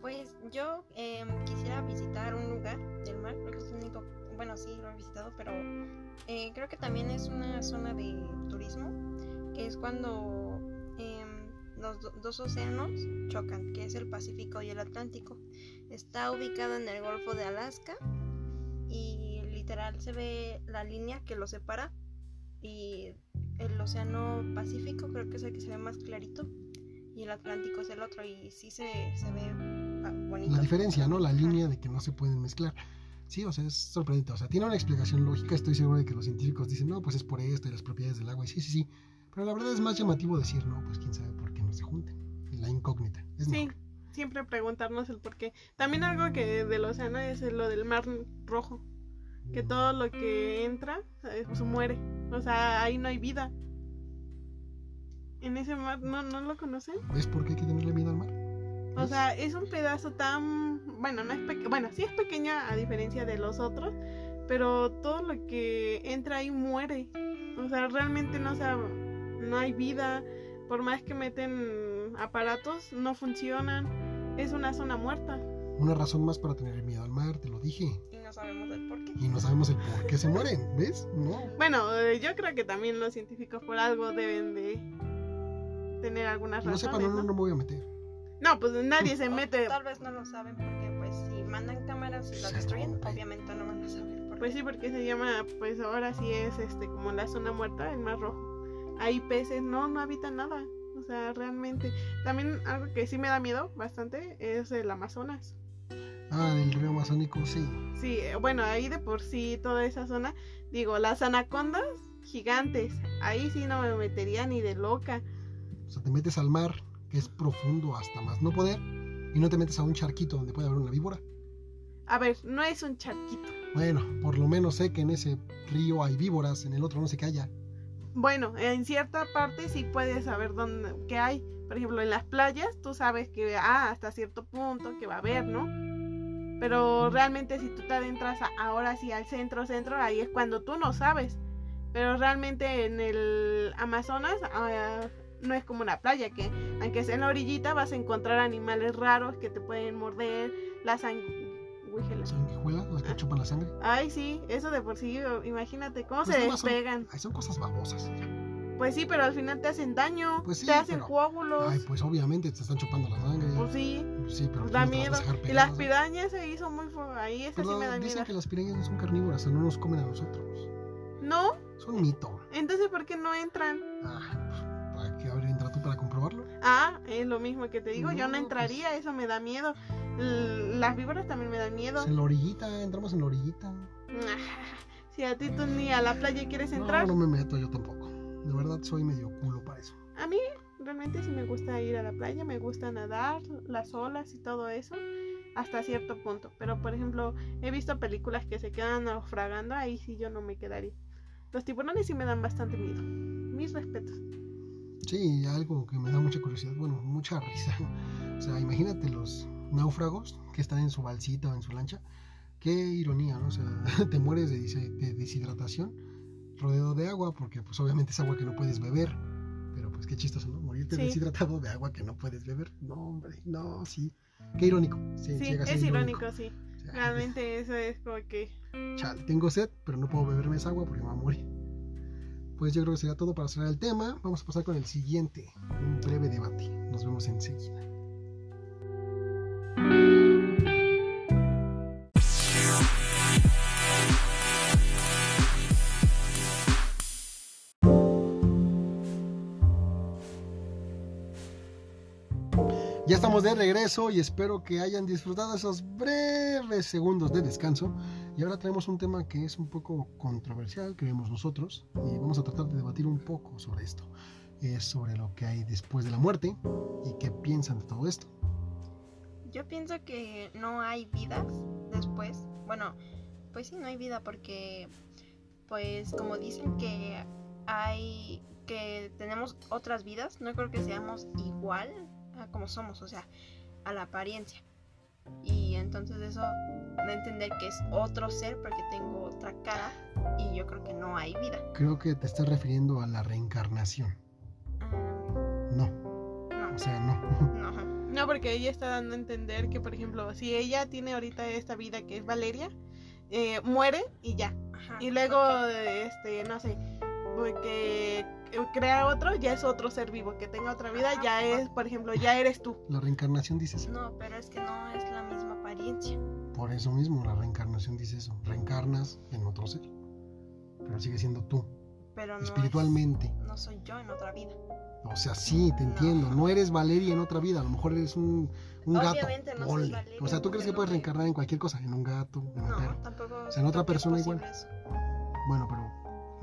Pues yo em, quisiera visitar un lugar del mar, creo que es el único, bueno sí lo he visitado, pero eh, creo que también es una zona de turismo, que es cuando em, los do- dos océanos chocan, que es el Pacífico y el Atlántico. Está ubicado en el Golfo de Alaska y literal se ve la línea que lo separa y el océano Pacífico creo que es el que se ve más clarito y el Atlántico es el otro y sí se, se ve ah, bonito. La diferencia, ¿no? La Ajá. línea de que no se pueden mezclar. Sí, o sea, es sorprendente. O sea, tiene una explicación lógica. Estoy seguro de que los científicos dicen, no, pues es por esto y las propiedades del agua. Y sí, sí, sí. Pero la verdad es más llamativo decir, no, pues quién sabe por qué no se junten. La incógnita. Es Sí, mejor. siempre preguntarnos el por qué. También algo que del océano es lo del mar rojo, que todo lo que entra eh, pues, muere. O sea, ahí no hay vida. En ese mar, ¿no, no lo conocen? ¿Ves por qué hay que tenerle miedo al mar? O sea, es un pedazo tan... Bueno, no es pequeño. Bueno, sí es pequeña a diferencia de los otros, pero todo lo que entra ahí muere. O sea, realmente no, o sea, no hay vida. Por más que meten aparatos, no funcionan. Es una zona muerta. Una razón más para tener miedo al mar, te lo dije. Y no sabemos el por qué. Y no sabemos el por qué se mueren, ¿ves? No. Bueno, eh, yo creo que también los científicos por algo deben de tener algunas Que no razones. sepan, no, no, ¿no? me voy a meter. No, pues nadie se O mete. Tal vez no lo saben porque pues si mandan cámaras y Se destruyen, obviamente no van a saber por qué. Pues sí, porque se llama, pues ahora sí es este como la zona muerta, el mar rojo. Hay peces, no, no habitan nada. O sea, realmente. También algo que sí me da miedo bastante es el Amazonas. Ah, del río amazónico, sí. Sí, eh, bueno, ahí de por sí toda esa zona, digo, las anacondas gigantes, ahí sí no me metería ni de loca. O sea, te metes al mar, que es profundo hasta más no poder, y no te metes a un charquito donde puede haber una víbora. A ver, no es un charquito. Bueno, por lo menos sé que en ese río hay víboras, en el otro no sé qué haya. Bueno, en cierta parte sí puedes saber dónde, qué hay. Por ejemplo, en las playas tú sabes que ah, hasta cierto punto que va a haber, ¿no? Pero realmente si tú te adentras a- ahora sí al centro, centro, ahí es cuando tú no sabes. Pero realmente en el Amazonas ah, no es como una playa, que aunque sea en la orillita vas a encontrar animales raros que te pueden morder, las sanguijuelas. Sanguijuelas, las que chupan la sangre. Ay, sí, eso de por sí, imagínate cómo Pues se son- despegan. Ay, son cosas babosas. Pues sí, pero al final te hacen daño, Pues sí, te hacen pero- coágulos. Ay, pues obviamente te están chupando la sangre. Pues sí, Pues sí, pero pues da vas a miedo. Y las pirañas se hizo muy ahí esa sí me da dicen miedo. que las pirañas no son carnívoras, o sea, no nos comen a nosotros. No, Son mito. entonces ¿por qué no entran? Ah, pues, ¿para qué haber entrado tú para comprobarlo? Ah, es lo mismo que te digo, yo No, pues- entraría, eso me da miedo. L- Las víboras también me dan miedo. Pues en la orillita, entramos en la orillita. Si a ti tú ni a la playa quieres entrar, No, no me meto yo tampoco. De verdad soy medio culo para eso. a mí realmente sí me gusta ir a la playa, me gusta nadar, las olas y todo eso, hasta cierto punto. Pero por ejemplo, he visto películas que se quedan naufragando, ahí sí yo no me quedaría. Los tiburones sí me dan bastante miedo. Mis respetos. Sí, algo que me da mucha curiosidad, bueno, mucha risa. O sea, imagínate los náufragos que están en su balsita o en su lancha. Qué ironía, ¿no? O sea, te mueres de, de deshidratación rodeado de agua, porque pues obviamente es agua que no puedes beber. Pero pues qué chistoso, ¿no? Morirte Sí. deshidratado de agua que no puedes beber. No, hombre, no, sí. Qué irónico. Sí, es irónico, sí. O sea, Realmente eso es como que... Chale, tengo sed, pero no puedo beberme esa agua porque me va a morir. Pues yo creo que sería todo para cerrar el tema. Vamos a pasar con el siguiente, un breve debate. Nos vemos enseguida. De regreso y espero que hayan disfrutado esos breves segundos de descanso. Y ahora traemos un tema que es un poco controversial, creemos nosotros, y vamos a tratar de debatir un poco sobre esto. Es sobre lo que hay después de la muerte y qué piensan de todo esto. Yo pienso que no hay vidas después. Bueno, pues sí, no hay vida porque, pues como dicen que hay, que tenemos otras vidas, no creo que seamos igual a como somos, o sea, a la apariencia. Y entonces eso de entender que es otro ser porque tengo otra cara y yo creo que no hay vida. Creo que te estás refiriendo a la reencarnación. Ah, No, no, o sea, no. no. No, porque ella está dando a entender que, por ejemplo, si ella tiene ahorita esta vida que es Valeria, eh, muere y ya. Ajá, Y luego, este, no sé, porque crea otro, ya es otro ser vivo. Que tenga otra vida, ya es, por ejemplo, ya eres tú. La reencarnación dice eso. No, pero es que no es la misma apariencia. Por eso mismo, la reencarnación dice eso. Reencarnas en otro ser. Pero sigue siendo tú, Pero no es- espiritualmente. no soy yo en otra vida. O sea, sí, te entiendo. No eres Valeria en otra vida. A lo mejor eres un, un gato. Obviamente no soy. Valeria, o sea, ¿tú crees que puedes reencarnar en cualquier cosa? En un gato, en un No, perro. tampoco. O sea, en otra es persona igual. eso. Bueno, pero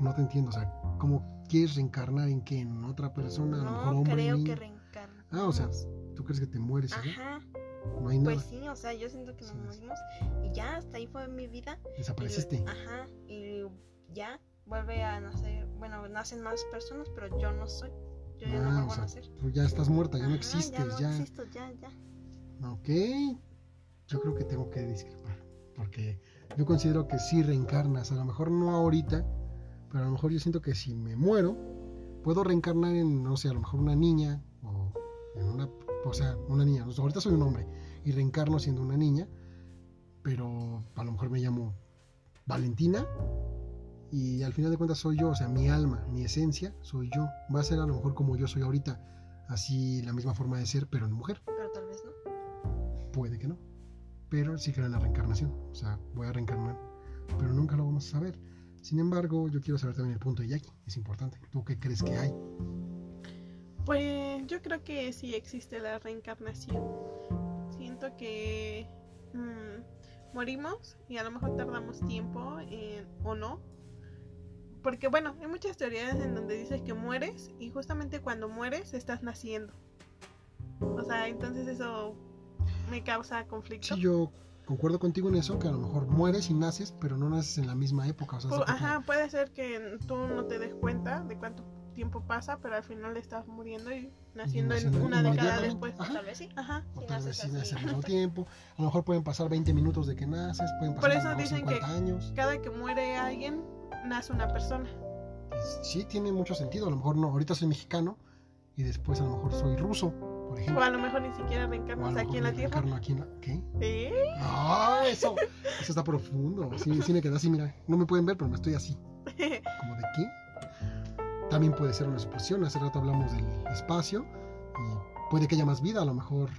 no te entiendo. O sea, ¿cómo quieres reencarnar en qué? ¿En otra persona? A lo mejor No hombre, creo niño. que reencarnamos. Ah, o sea, ¿tú crees que te mueres? ya? Ajá, No hay nada. pues sí, o sea, yo siento que nos morimos y ya hasta ahí fue mi vida. y- Desapareciste. ajá, y ya vuelve a nacer. Bueno, nacen más personas, pero yo no soy. Yo ya no Ah, vuelvo o a sea, nacer. tú ya estás muerta, ya no existes, Ya no ya. existo, ya, ya. Ok. Yo creo que tengo que discrepar. Porque yo considero que sí reencarnas. A lo mejor no ahorita. Pero a lo mejor yo siento que si me muero, puedo reencarnar en, no sé, a lo mejor una niña. O en una. O sea, una niña. Ahorita soy un hombre. y reencarno siendo una niña, pero a lo mejor me llamo Valentina y al final de cuentas soy yo, o sea, mi alma, mi esencia, soy yo. Va a ser a lo mejor como yo soy ahorita, así la misma forma de ser, pero en mujer. Pero tal vez no. Puede que no, pero sí creo en la reencarnación, o sea, voy a reencarnar, pero nunca lo vamos a saber. Sin embargo, yo quiero saber también el punto de Jackie, es importante. ¿Tú qué crees que hay? Pues yo creo que sí existe la reencarnación. Siento que mm, morimos y a lo mejor tardamos tiempo en- o no. Porque bueno, hay muchas teorías en donde dices que mueres y justamente cuando mueres estás naciendo. O sea, entonces eso me causa conflicto. Sí, yo concuerdo contigo en eso, que a lo mejor mueres y naces, pero no naces en la misma época. O sea, Ajá, puede ser que tú no te des cuenta de cuánto tiempo pasa, pero al final estás muriendo y naciendo en naciendo una década después. Ajá. Tal vez sí. Ajá. o si tal vez naces sí naces así. al mismo tiempo. A lo mejor pueden pasar 20 minutos de que naces, pueden Por pasar a lo eso dicen que- 50 años. Cada que muere alguien, nace una persona. Pues, sí, tiene mucho sentido. A lo mejor no, ahorita soy mexicano y después a lo mejor soy ruso, O a lo mejor ni siquiera reencarnas aquí en la Tierra. aquí en la- ¿Qué? ¿Eh? Ah, eso, eso está profundo. Sí, sí me quedé así, mira. No me pueden ver, pero me estoy así. ¿Como de qué? También puede ser una suposición. Hace rato hablamos del espacio y puede que haya más vida. A lo mejor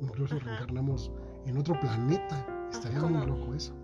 incluso Ajá. reencarnamos en otro planeta. Estaría muy loco eso.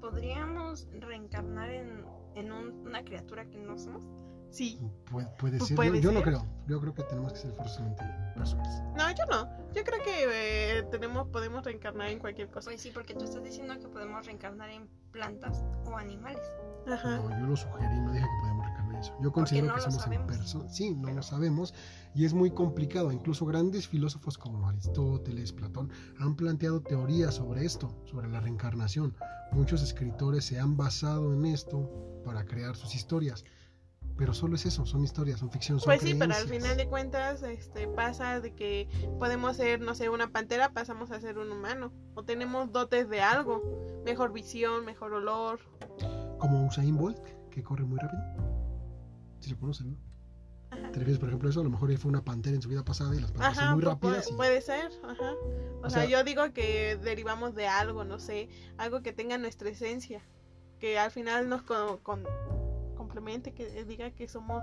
¿Podríamos reencarnar en, en un- una criatura que no somos? Sí. Puede, puede ser. puede yo, yo no ser. creo. Yo creo que tenemos que ser forzosamente personas. No, yo no. Yo creo que eh, tenemos, podemos reencarnar en cualquier cosa. Pues sí, porque tú estás diciendo que podemos reencarnar en plantas o animales. Ajá. No, yo lo sugerí, no dije que podíamos reencarnar eso. Yo considero no que somos en personas. Sí, no Pero- lo sabemos. Y es muy complicado. Incluso grandes filósofos como Aristóteles, Platón, han planteado teorías sobre esto, sobre la reencarnación. Muchos escritores se han basado en esto para crear sus historias. Pero solo es eso, son historias, son ficción, son Pues sí, pero al final de cuentas este, pasa de que podemos ser, no sé, una pantera, pasamos a ser un humano. O tenemos dotes de algo. Mejor visión, mejor olor. Como Usain Bolt, que corre muy rápido. Si lo conocen, ¿no? Ajá. ¿Te refieres, por ejemplo, a eso? A lo mejor él fue una pantera en su vida pasada y las panteras Ajá, son muy rápidas. puede, y- puede ser, ajá. O, O sea, sea- yo digo que derivamos de algo, no sé, algo que tenga nuestra esencia, que al final nos co- con- que diga que somos,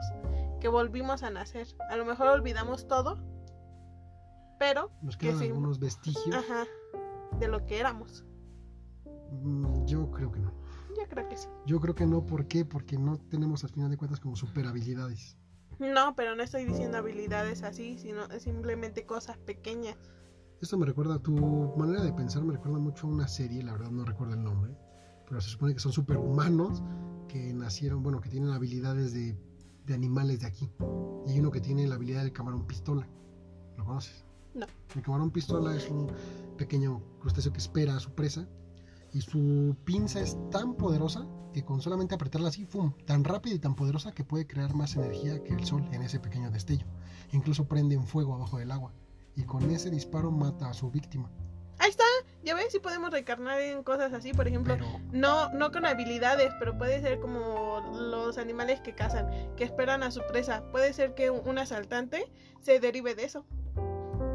que volvimos a nacer. A lo mejor olvidamos todo, pero, Nos que quedan sí. algunos vestigios. ajá, de lo que éramos. Mm, Yo creo que no. Yo creo que sí. Yo creo que no, ¿por qué? Porque no tenemos al final de cuentas como super habilidades. No, pero no estoy diciendo habilidades así, sino simplemente cosas pequeñas. Esto me recuerda, tu manera de pensar me recuerda mucho a una serie, la verdad no recuerdo el nombre, pero se supone que son superhumanos que nacieron, bueno, que tienen habilidades de, de animales de aquí. Y hay uno que tiene la habilidad del camarón pistola. ¿Lo conoces? No. El camarón pistola es un pequeño crustáceo que espera a su presa y su pinza es tan poderosa que con solamente apretarla así, ¡fum! tan rápida y tan poderosa que puede crear más energía que el sol en ese pequeño destello. Incluso prende en fuego abajo del agua y con ese disparo mata a su víctima. Ahí está, ya ves si podemos reencarnar en cosas así, por ejemplo, Pero No, no con habilidades, pero puede ser como los animales que cazan, que esperan a su presa. Puede ser que un asaltante se derive de eso.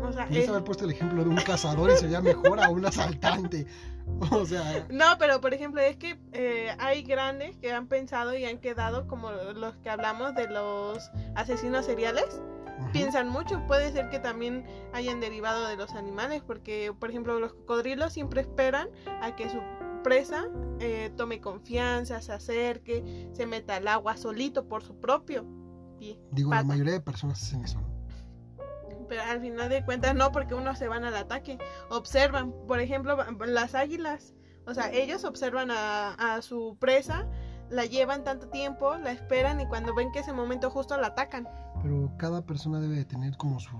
O sea, haber puesto el ejemplo de un cazador y sería mejor a un asaltante. O sea, no, pero por ejemplo es que eh, hay grandes que han pensado y han quedado como los que hablamos de los asesinos seriales. Piensan mucho, puede ser que también hayan derivado de los animales, porque por ejemplo los cocodrilos siempre esperan a que su presa eh, tome confianza, se acerque, se meta al agua solito por su propio pie. digo, la mayoría de personas hacen eso. Pero al final de cuentas no, porque unos se van al ataque. Observan, por ejemplo, las águilas. O sea, ellos observan a, a su presa, la llevan tanto tiempo, la esperan y cuando ven que ese momento justo la atacan. Pero cada persona debe de tener como su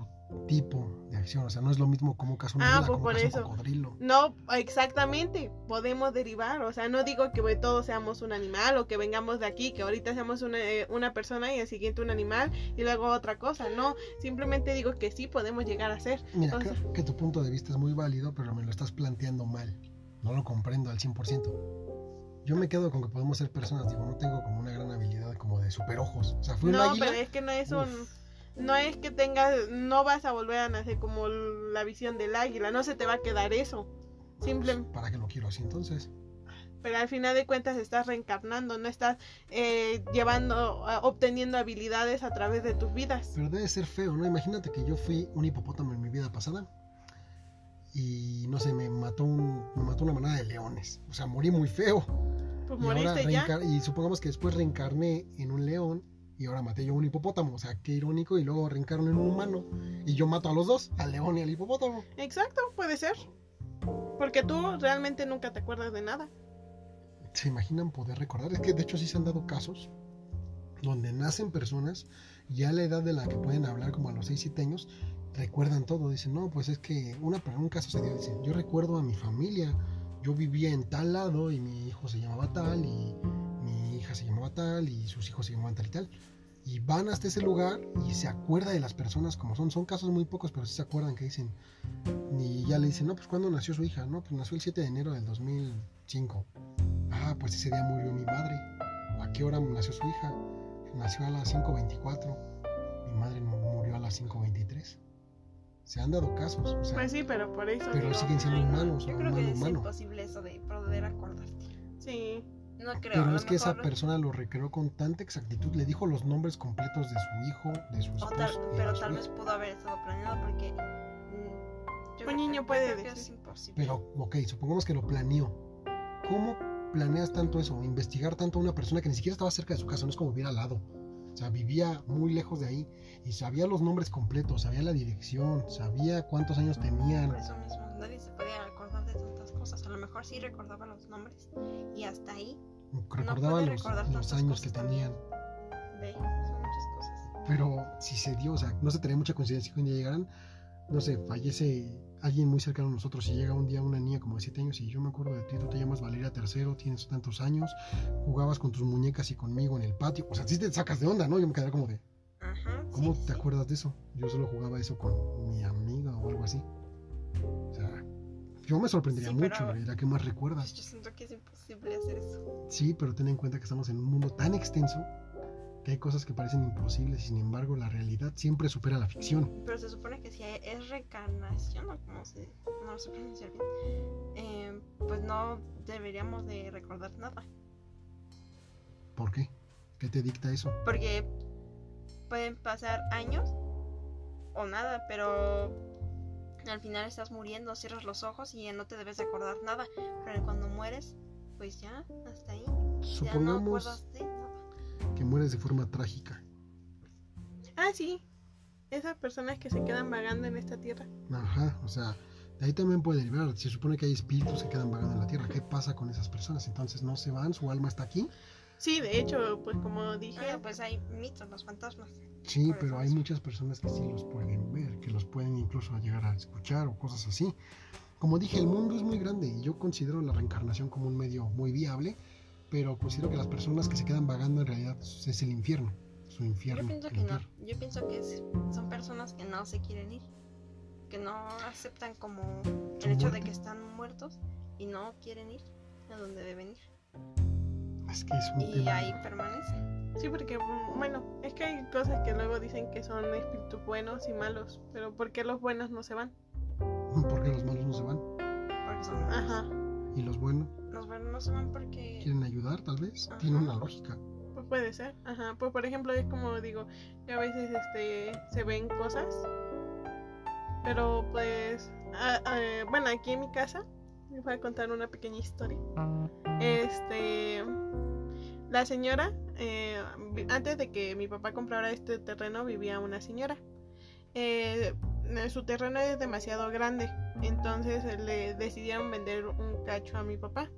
tipo de acción. O sea, no es lo mismo como caza una Ah, pues como por caza eso. un cocodrilo. No, exactamente, podemos derivar. O sea, no digo que todos seamos un animal o que vengamos de aquí, que ahorita seamos una, eh, una persona y el siguiente un animal y luego otra cosa. No, simplemente digo que sí podemos llegar a ser. Mira, creo que tu punto de vista es muy válido, pero me lo estás planteando mal. No lo comprendo al 100%. Yo me quedo con que podemos ser personas. Digo, no tengo como una gran habilidad como de super ojos. O sea, fui un No, águila. pero es que no es un... uf, no es que tengas, no vas a volver a nacer como la visión del águila, no se te va a quedar eso. Pues, ¿Para qué lo quiero así entonces? pero al final de cuentas estás reencarnando, no estás eh, llevando, obteniendo habilidades a través de tus vidas. Pero debe ser feo, ¿no? Imagínate que yo fui un hipopótamo en mi vida pasada y no sé, me mató un, me mató una manada de leones. O sea, morí muy feo. Pues Y, moriste ya. y supongamos que después reencarné en un león y ahora maté yo a un hipopótamo. O sea, qué irónico. Y luego reencarno en un humano y yo mato a los dos, al león y al hipopótamo. Exacto, puede ser. Porque tú realmente nunca te acuerdas de nada. ¿Se imaginan poder recordar? Es que de hecho sí se han dado casos donde nacen personas ya a la edad de la que pueden hablar como a los 6, 7 años, recuerdan todo. Dicen, no, pues es que una, un caso se dicen, yo recuerdo a mi familia, yo vivía en tal lado y mi hijo se llamaba tal y mi hija se llamaba tal y sus hijos se llamaban tal y tal. Y van hasta ese lugar y se acuerda de las personas como son. Son casos muy pocos, pero sí se acuerdan que dicen. Y ya le dicen, no, pues ¿cuándo nació su hija? No, pues nació el 7 de enero del 2005. Ah, pues ese día murió mi madre. ¿A qué hora nació su hija? Nació a las 5.24. Mi madre murió a las 5.23. Se han dado casos. O sea, Pues sí, pero por eso. pero digo, siguen siendo Ay, humanos, Yo creo que es humano. imposible eso de poder acordarte. Sí. No creo. a Pero es que esa persona lo recreó con tanta exactitud. Le dijo los nombres completos de su hijo, de su de pero su tal vez pudo haber estado planeado porque. mm, yo creo niño que- puede es decir. imposible. Pero, ok, supongamos que lo planeó. ¿Cómo planeas tanto eso? Investigar tanto a una persona que ni siquiera estaba cerca de su casa, no es como vivir al lado. O sea, vivía muy lejos de ahí y sabía los nombres completos, sabía la dirección, sabía cuántos años tenían. Por eso mismo, nadie se podía acordar de tantas cosas. A lo mejor sí recordaba los nombres y hasta ahí Recordaba puede los, recordar los años que tenían. ve, son muchas cosas. Pero si se dio, o sea, no se tenía mucha coincidencia día llegaran, no sé, fallece alguien muy cercano a nosotros y llega un día una niña como de 7 años y yo me acuerdo de ti, tú te llamas Valeria Tercero, tienes tantos años, jugabas con tus muñecas y conmigo en el patio, o sea, sí te sacas de onda, ¿no? Yo me quedé como de, Ajá. ¿cómo sí, te sí. acuerdas de eso? Yo solo jugaba eso con mi amiga o algo así. O sea, yo me sorprendería Sí, mucho, ¿verdad? ¿Qué más recuerdas? Yo siento que es imposible hacer eso. Sí, pero ten en cuenta que estamos en un mundo tan extenso que hay cosas que parecen imposibles y sin embargo la realidad siempre supera la ficción. Pero se supone que si es reencarnación o como se, no lo sé pronunciar bien, eh, pues no deberíamos de recordar nada. ¿Por qué? ¿Qué te dicta eso? Porque pueden pasar años o nada, pero al final estás muriendo, cierras los ojos y ya no te debes de acordar nada. Pero cuando mueres, pues ya, hasta ahí. Ya no Supongamos acuerdas de. Que mueres de forma trágica. Ah, sí. Esas personas que se quedan vagando en esta tierra. Ajá, o sea, de ahí también puede derivar. Se supone que hay espíritus que quedan vagando en la tierra. ¿Qué pasa con esas personas? Entonces no se van, su alma está aquí. Sí, de hecho, pues como dije, Ah, pues hay mitos, los fantasmas. Sí, pero hay muchas personas que sí los pueden ver, que los pueden incluso llegar a escuchar o cosas así. Como dije, el mundo es muy grande y yo considero la reencarnación como un medio muy viable, pero considero que las personas que se quedan vagando en realidad es el infierno, su Yo infierno. pienso el que no. Yo pienso que es- son personas que no se quieren ir. Que no aceptan como el hecho de muerte. que están muertos y no quieren ir a donde deben ir. Es que es un Y tema. ahí permanecen. sí, porque, bueno, es que hay cosas que luego dicen que son espíritus buenos y malos, pero ¿por qué los buenos no se van? Porque los malos no se van Porque son malos. Ajá, y los buenos No se van porque. quieren ayudar, tal vez. Ajá. Tiene una lógica. pues puede ser. Ajá, pues por ejemplo es como digo, que a veces este se ven cosas, pero pues, ah, bueno, aquí en mi casa, les voy a contar una pequeña historia. Este, la señora, eh, antes de que mi papá comprara este terreno, vivía una señora. Eh, su terreno es demasiado grande, entonces le decidieron vender un cacho a mi papá.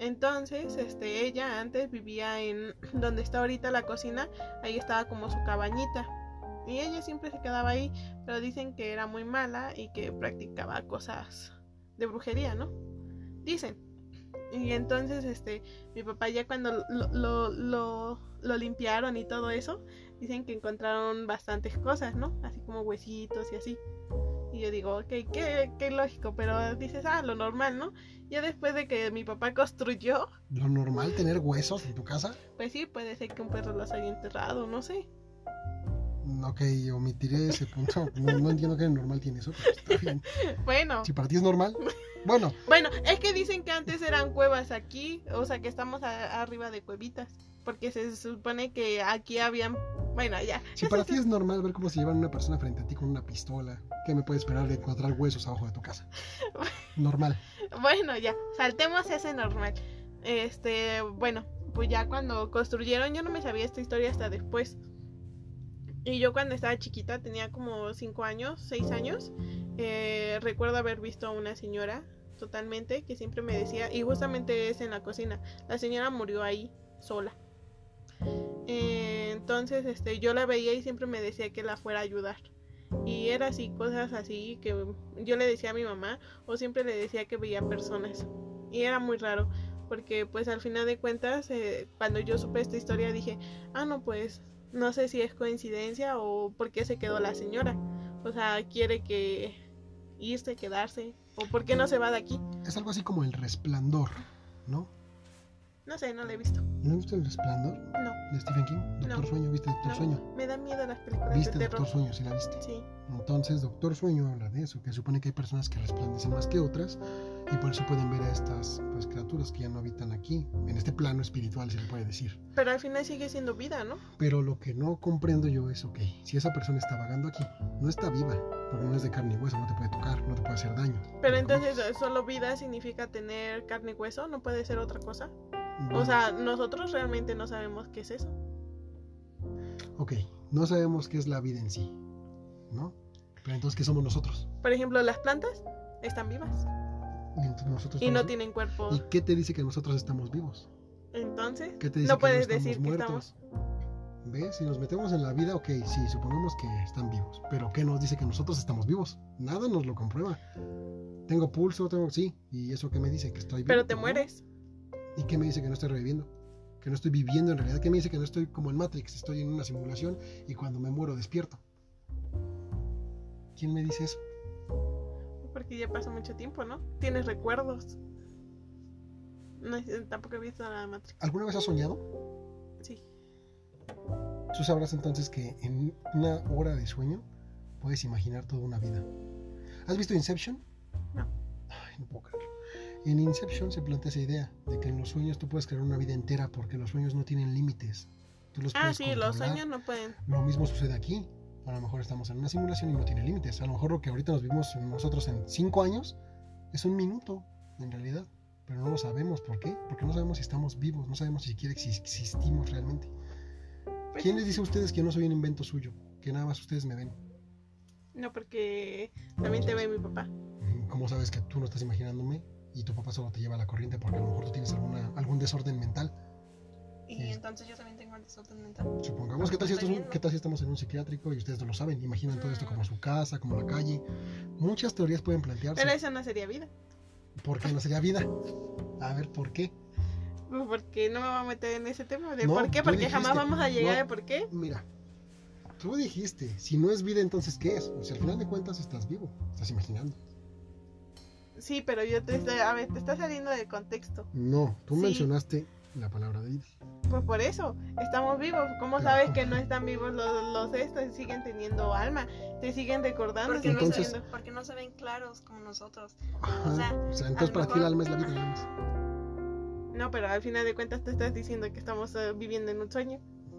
Entonces, este, ella antes vivía en donde está ahorita la cocina, ahí estaba como su cabañita. Y ella siempre se quedaba ahí, pero dicen que era muy mala y que practicaba cosas de brujería, ¿no? Dicen. Y entonces, este, mi papá ya cuando lo, lo, lo, lo limpiaron y todo eso, dicen que encontraron bastantes cosas, ¿no? Así como huesitos y así. Y yo digo, ok, qué, qué lógico, pero dices, ah, lo normal, ¿no? Ya después de que mi papá construyó, Lo normal tener huesos en tu casa. pues sí, puede ser que un perro los haya enterrado, no sé. Mm, Ok, omitiré ese punto. No, no entiendo qué normal tiene eso, pero está bien. Bueno, Si para ti es normal, bueno, bueno, es que dicen que antes eran cuevas aquí, o sea que estamos a- arriba de cuevitas, porque se supone que aquí habían, bueno, ya. si para ti es normal ver cómo se llevan una persona frente a ti con una pistola, ¿qué me puede esperar de encontrar huesos abajo de tu casa? Normal. Bueno, ya, saltemos ese normal. Este, bueno, pues ya cuando construyeron, yo no me sabía esta historia hasta después. Y yo cuando estaba chiquita, tenía como 5 años, 6 años, eh, recuerdo haber visto a una señora totalmente que siempre me decía, y justamente es en la cocina, la señora murió ahí, sola. Eh, entonces, este, yo la veía y siempre me decía que la fuera a ayudar. Y era así, cosas así que yo le decía a mi mamá o siempre le decía que veía personas. Y era muy raro, porque pues al final de cuentas, eh, cuando yo supe esta historia dije, ah, no, pues no sé si es coincidencia o por qué se quedó la señora. O sea, quiere que irse, quedarse, o por qué no se va de aquí. Es algo así como el resplandor, ¿no? No sé, no la he visto. ¿No has visto el resplandor No, de Stephen King? Doctor No. Sueño, ¿viste Doctor no. Sueño? Me da miedo las películas ¿Viste de Doctor terror. Sueño? Sí la viste. Sí. Entonces, Doctor Sueño habla de eso, que supone que hay personas que resplandecen más que otras y por eso pueden ver a estas pues, criaturas que ya no habitan aquí, en este plano espiritual se le puede decir. Pero al final sigue siendo vida, ¿no? Pero lo que no comprendo yo es, ok, si esa persona está vagando aquí, no está viva, porque no es de carne y hueso, no te puede tocar, no te puede hacer daño. Pero ¿Me entonces eh, solo vida significa tener carne y hueso, no puede ser otra cosa. conoces? O sea, nosotros realmente no sabemos qué es eso. Ok, no sabemos qué es la vida en sí, ¿no? Pero entonces, ¿qué somos nosotros? Por ejemplo, las plantas están vivas entonces nosotros y no tienen cuerpo. ¿Y qué te dice que nosotros estamos vivos? Entonces, ¿Qué te dice no que puedes estamos decir que estamos. ¿Ves? Si nos metemos en la vida, ok, sí, supongamos que están vivos. Pero ¿qué nos dice que nosotros estamos vivos? Nada nos lo comprueba. Tengo pulso, tengo, sí. ¿Y eso qué me dice? Que estoy vivo. Pero te ¿no? mueres. ¿Y qué me dice que no estoy reviviendo? Que no estoy viviendo en realidad. ¿Qué me dice que no estoy como en Matrix? Estoy en una simulación y cuando me muero despierto. ¿Quién me dice eso? Porque ya pasó mucho tiempo, ¿no? Tienes recuerdos. No, tampoco he visto nada de Matrix. ¿Alguna vez has soñado? Sí. Tú sabrás entonces que en una hora de sueño puedes imaginar toda una vida. ¿Has visto Inception? No. Ay, no puedo creerlo. En Inception se plantea esa idea de que en los sueños tú puedes crear una vida entera porque los sueños no tienen límites. Tú los Ah, puedes sí, los sueños no pueden. Lo mismo sucede aquí. A lo mejor estamos en una simulación y no tiene límites. A lo mejor lo que ahorita nos vimos nosotros en cinco años es un minuto, en realidad. Pero no lo sabemos. ¿Por qué? Porque no sabemos si estamos vivos, no sabemos si siquiera exi- existimos realmente. Pues, ¿Quién les dice a ustedes que no soy un invento suyo? Que nada más ustedes me ven. No, porque también te ve mi papá. ¿Cómo sabes que tú no estás imaginándome y tu papá solo te lleva a la corriente porque a lo mejor tú tienes alguna, algún desorden mental? Y Sí. entonces yo también mental. Supongamos que tal, si esto es un- Estoy viendo. qué tal si estamos en un psiquiátrico y ustedes no lo saben. Imaginan todo esto como su casa, como la calle. Muchas teorías pueden plantearse. Pero eso no sería vida. ¿Por qué no sería vida? A ver, ¿por qué? Pues Porque no me voy a meter en ese tema de No, por qué, porque jamás vamos a llegar no. a por qué. Mira, tú dijiste, si no es vida, entonces ¿qué es? O sea, al final de cuentas estás vivo, estás imaginando. Sí, pero yo te estoy, a ver, te está saliendo del contexto. No, tú Sí. mencionaste la palabra vida. Pues por eso, estamos vivos. ¿Cómo Pero, sabes que no están vivos los, los estos? Siguen teniendo alma, te siguen recordando, Porque, siguen no Entonces- se, siendo- porque no se ven claros como nosotros. Ajá. O sea, O sea, entonces para ti el mejor- alma es la vida. No, pero al final de cuentas te estás diciendo que estamos eh, viviendo en un sueño.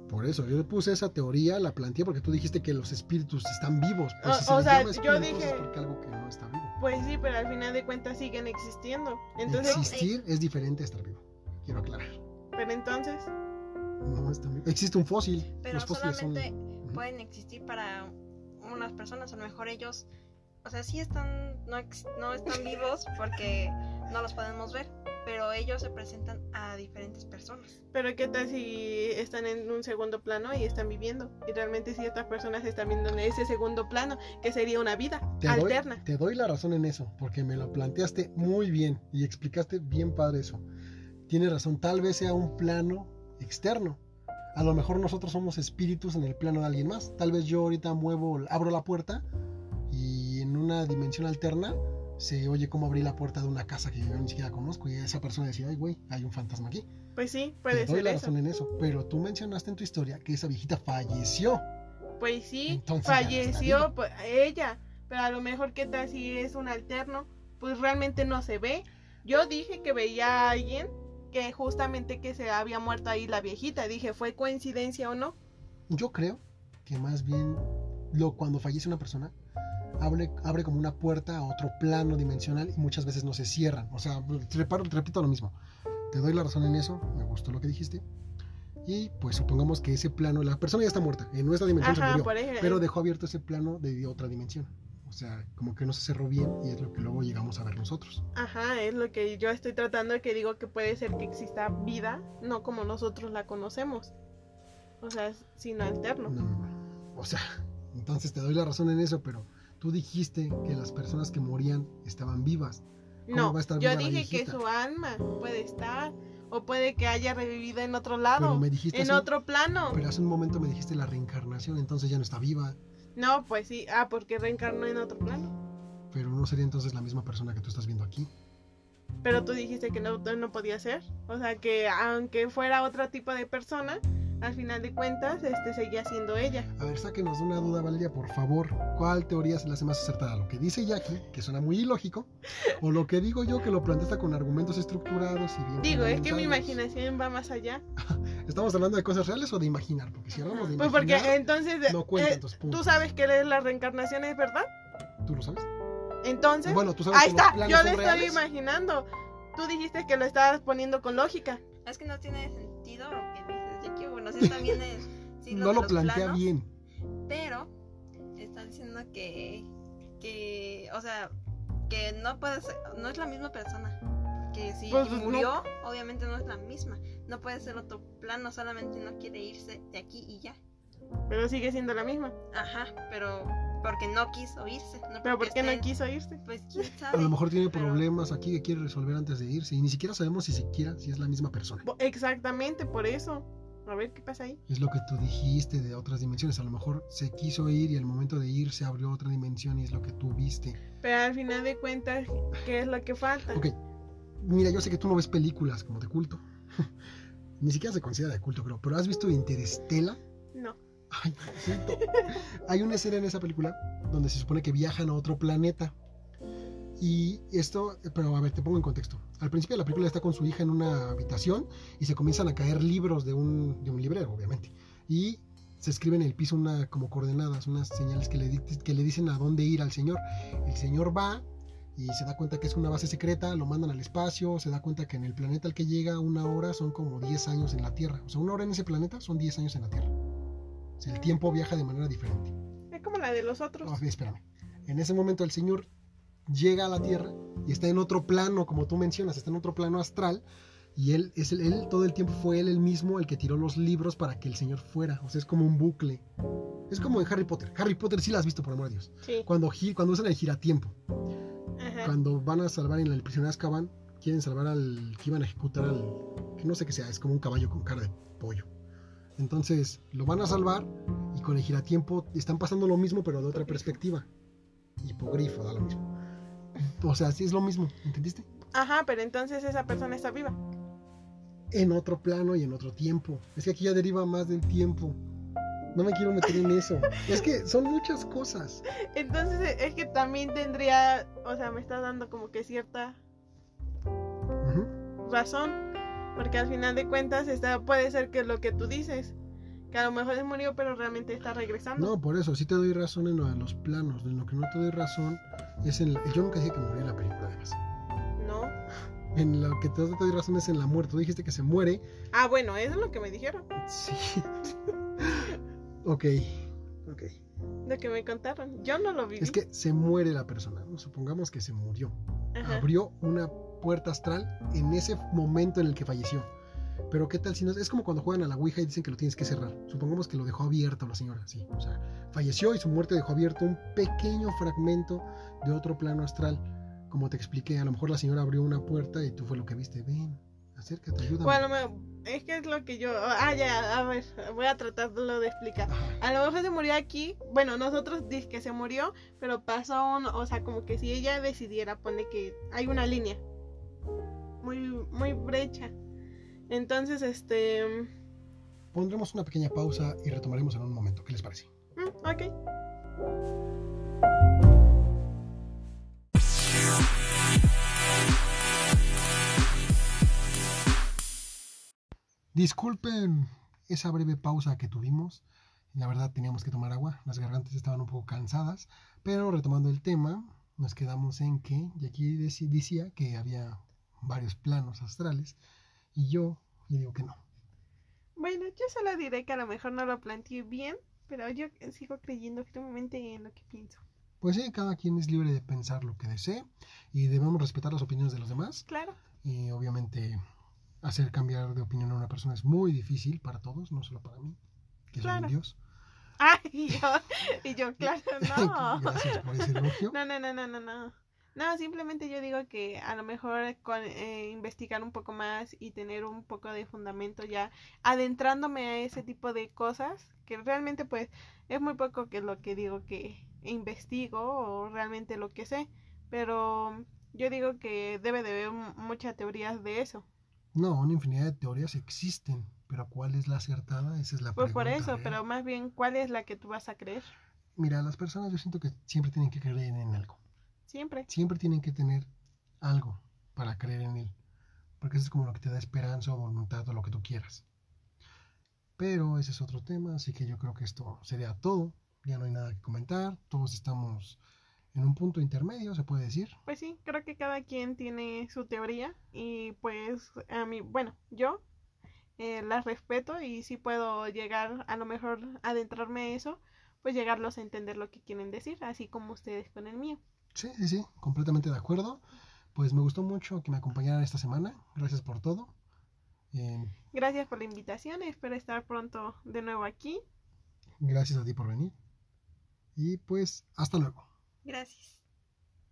Por eso, yo le puse esa teoría, la planteé porque tú dijiste que los espíritus están vivos. Pues O- si se o sea, yo dije- es porque algo que no está vivo. Pues sí, pero al final de cuentas siguen existiendo. Entonces, Existir es diferente a estar vivo. Quiero aclarar. Pero entonces, No está vivo. Existe un fósil. Pero los fósiles solamente pueden existir para unas personas. A lo mejor ellos, o sea, sí están, no, ex- no están vivos porque no los podemos ver. Pero ellos se presentan a diferentes personas. pero ¿qué tal si están en un segundo plano y están viviendo? Y realmente si estas personas están viendo en ese segundo plano, que sería una vida Te doy, alterna. te doy la razón en eso, porque me lo planteaste muy bien y explicaste bien padre eso. Tienes razón, tal vez sea un plano externo. A lo mejor nosotros somos espíritus en el plano de alguien más. Tal vez yo ahorita muevo, abro la puerta y en una dimensión alterna se oye cómo abrí la puerta de una casa que yo ni siquiera conozco y esa persona decía, ay güey, hay un fantasma aquí. Pues sí, Te puede doy ser la eso. razón en eso, pero tú mencionaste en tu historia que esa viejita falleció. Pues sí, Entonces no falleció pues, ella, pero a lo mejor que tal si es un alterno, pues realmente no se ve. Yo dije que veía a alguien que justamente que se había muerto ahí la viejita, dije, ¿fue coincidencia o no? Yo creo que más bien lo, cuando fallece una persona, abre, abre como una puerta a otro plano dimensional y muchas veces no se cierran. O sea, reparo- repito lo mismo. Te doy la razón en eso, me gustó lo que dijiste. Y pues supongamos que ese plano, la persona ya está muerta, en nuestra dimensión se murió, pero dejó abierto ese plano de otra dimensión. O sea, como que no se cerró bien y es lo que luego llegamos a ver nosotros. Ajá, es lo que yo estoy tratando de que digo que puede ser que exista vida, no como nosotros la conocemos. O sea, sino alterno. No, no, no. O sea, entonces te doy la razón en eso, pero tú dijiste que las personas que morían estaban vivas. ¿Cómo No, va a estar yo dije que su alma puede estar o puede que haya revivido en otro Pero lado, me dijiste en un- otro plano. Pero hace un momento me dijiste la reencarnación, entonces ya no está viva. No, pues sí, ah, porque reencarnó en otro plano. Pero no sería entonces la misma persona que tú estás viendo aquí. Pero tú dijiste que no, no podía ser. O sea, que aunque fuera otro tipo de persona, al final de cuentas, este seguía siendo ella. A ver, sáquenos de una duda, Valeria, por favor. ¿Cuál teoría se le hace más acertada? ¿Lo que dice Jackie, que suena muy ilógico? ¿O lo que digo yo, que lo plantea con argumentos estructurados y bien Digo, es que mi imaginación va más allá. ¿Estamos hablando de cosas reales o de imaginar? Porque si hablamos de Pues imaginar, porque entonces, no cuentan eh, tus puntos. tú sabes que la reencarnación es verdad. ¿Tú lo sabes? Entonces, Bueno, tú sabes ahí está, yo le estoy reales. imaginando. Tú dijiste que lo estabas poniendo con lógica. Es que no tiene sentido lo que dices, ya que bueno, sí también es sí, no de lo los plantea planos, bien. pero está diciendo que que o sea, que no puede ser, no es la misma persona. Que si Pues, no. murió, obviamente no es la misma. No puede ser otro plano, solamente no quiere irse de aquí y ya. Pero sigue siendo la misma. Ajá, pero porque no quiso irse. No Pero porque ¿por qué no esté- quiso irse? Pues quién A lo mejor tiene pero- problemas aquí que quiere resolver antes de irse. Y ni siquiera sabemos si siquiera si es la misma persona. Exactamente, por eso. A ver qué pasa ahí. Es lo que tú dijiste de otras dimensiones. A lo mejor se quiso ir y al momento de ir se abrió otra dimensión y es lo que tú viste. Pero al final de cuentas, ¿qué es lo que falta? Ok, mira, yo sé que tú no ves películas como de culto. Ni siquiera se considera de culto, creo. Pero ¿has visto Interestela? No. Ay. Hay una escena en esa película donde se supone que viajan a otro planeta. Y esto, pero a ver, te pongo en contexto. Al principio de la película está con su hija en una habitación y se comienzan a caer libros de un, de un librero, obviamente. Y se escribe en el piso una, como coordenadas, unas señales que le, que le dicen a dónde ir al señor. El señor va y se da cuenta que es una base secreta, lo mandan al espacio, se da cuenta que en el planeta al que llega una hora son como 10 años en la Tierra. O sea, una hora en ese planeta son 10 años en la Tierra. O sea, el tiempo viaja de manera diferente. Es como la de los otros. No, espérame. En ese momento el señor llega a la Tierra y está en otro plano, como tú mencionas, está en otro plano astral. Y él, es el, él todo el tiempo fue él el mismo el que tiró los libros para que el señor fuera. O sea, es como un bucle. Es como en Harry Potter. Harry Potter sí la has visto, por amor de Dios. Sí. Cuando, cuando usan el giratiempo. Ajá. Cuando van a salvar en el prisionero de Azkaban, quieren salvar al que iban a ejecutar al. que no sé qué sea, es como un caballo con cara de pollo. Entonces, lo van a salvar y con el giratiempo están pasando lo mismo, pero de otra perspectiva. Hipogrifo, da lo mismo. O sea, sí es lo mismo, ¿entendiste? Ajá, pero entonces esa persona está viva. En otro plano y en otro tiempo. Es que aquí ya deriva más del tiempo. No me quiero meter en eso. Es que son muchas cosas. Entonces es que también tendría, o sea, me está dando como que cierta razón, porque al final de cuentas está, puede ser que lo que tú dices, que a lo mejor se murió pero realmente está regresando. No, por eso, sí te doy razón en lo de los planos. En lo que no te doy razón es en la... Yo nunca dije que murió en la película, además. No. En lo que te doy razón es en la muerte. Tú dijiste que se muere. Ah, bueno, eso es lo que me dijeron, Sí. ok. Ok. lo que me contaron. Yo no lo vi. Es que se muere la persona. ¿no? Supongamos que se murió. Ajá. Abrió una puerta astral en ese momento en el que falleció. Pero qué tal si no... Es como cuando juegan a la Ouija y dicen que lo tienes que cerrar. Supongamos que lo dejó abierto la señora. Sí. O sea, falleció y su muerte dejó abierto un pequeño fragmento de otro plano astral. Como te expliqué, a lo mejor la señora abrió una puerta y tú fue lo que viste. Ven, acércate, ayúdame. Bueno, me- es que es lo que yo... Ah, ya, a ver, voy a tratarlo de explicar. A lo mejor se murió aquí. Bueno, nosotros dice que se murió, pero pasó un, o sea, como que si ella decidiera, pone que hay una línea muy, muy brecha. Entonces, este, Pondremos una pequeña pausa y retomaremos en un momento. ¿Qué les parece? mm, Ok. Disculpen esa breve pausa que tuvimos. La verdad teníamos que tomar agua, las gargantas estaban un poco cansadas, pero retomando el tema, nos quedamos en que, y aquí decía que había varios planos astrales, y yo le digo que no. Bueno, yo solo diré que a lo mejor no lo planteé bien, pero yo sigo creyendo firmemente en lo que pienso. Pues sí, cada quien es libre de pensar lo que desee y debemos respetar las opiniones de los demás. Claro. Y obviamente hacer cambiar de opinión a una persona es muy difícil para todos, no solo para mí, que soy Claro. un dios. Ay, y yo, y yo, claro, no. Gracias por ese elogio. No, no, no, no, no, no. No, simplemente yo digo que a lo mejor con, eh, investigar un poco más y tener un poco de fundamento ya adentrándome a ese tipo de cosas, que realmente pues es muy poco que lo que digo que investigo o realmente lo que sé, pero yo digo que debe de haber muchas teorías de eso. No, una infinidad de teorías existen, pero ¿cuál es la acertada? Esa es la Pues por pregunta eso, real. pero más bien, ¿cuál es la que tú vas a creer? Mira, las personas yo siento que siempre tienen que creer en algo. Siempre. Siempre tienen que tener algo para creer en él. Porque eso es como lo que te da esperanza o voluntad o lo que tú quieras. Pero ese es otro tema, así que yo creo que esto sería todo. Ya no hay nada que comentar. Todos estamos en un punto intermedio, se puede decir. Pues sí, creo que cada quien tiene su teoría y pues a mí, bueno, yo eh, las respeto y si puedo llegar a lo mejor adentrarme a eso, pues llegarlos a entender lo que quieren decir, así como ustedes con el mío. Sí, sí, sí, completamente de acuerdo. Pues me gustó mucho que me acompañaran esta semana. Gracias por todo. Eh, Gracias por la invitación, espero estar pronto de nuevo aquí. gracias a ti por venir. Y pues hasta luego. Gracias.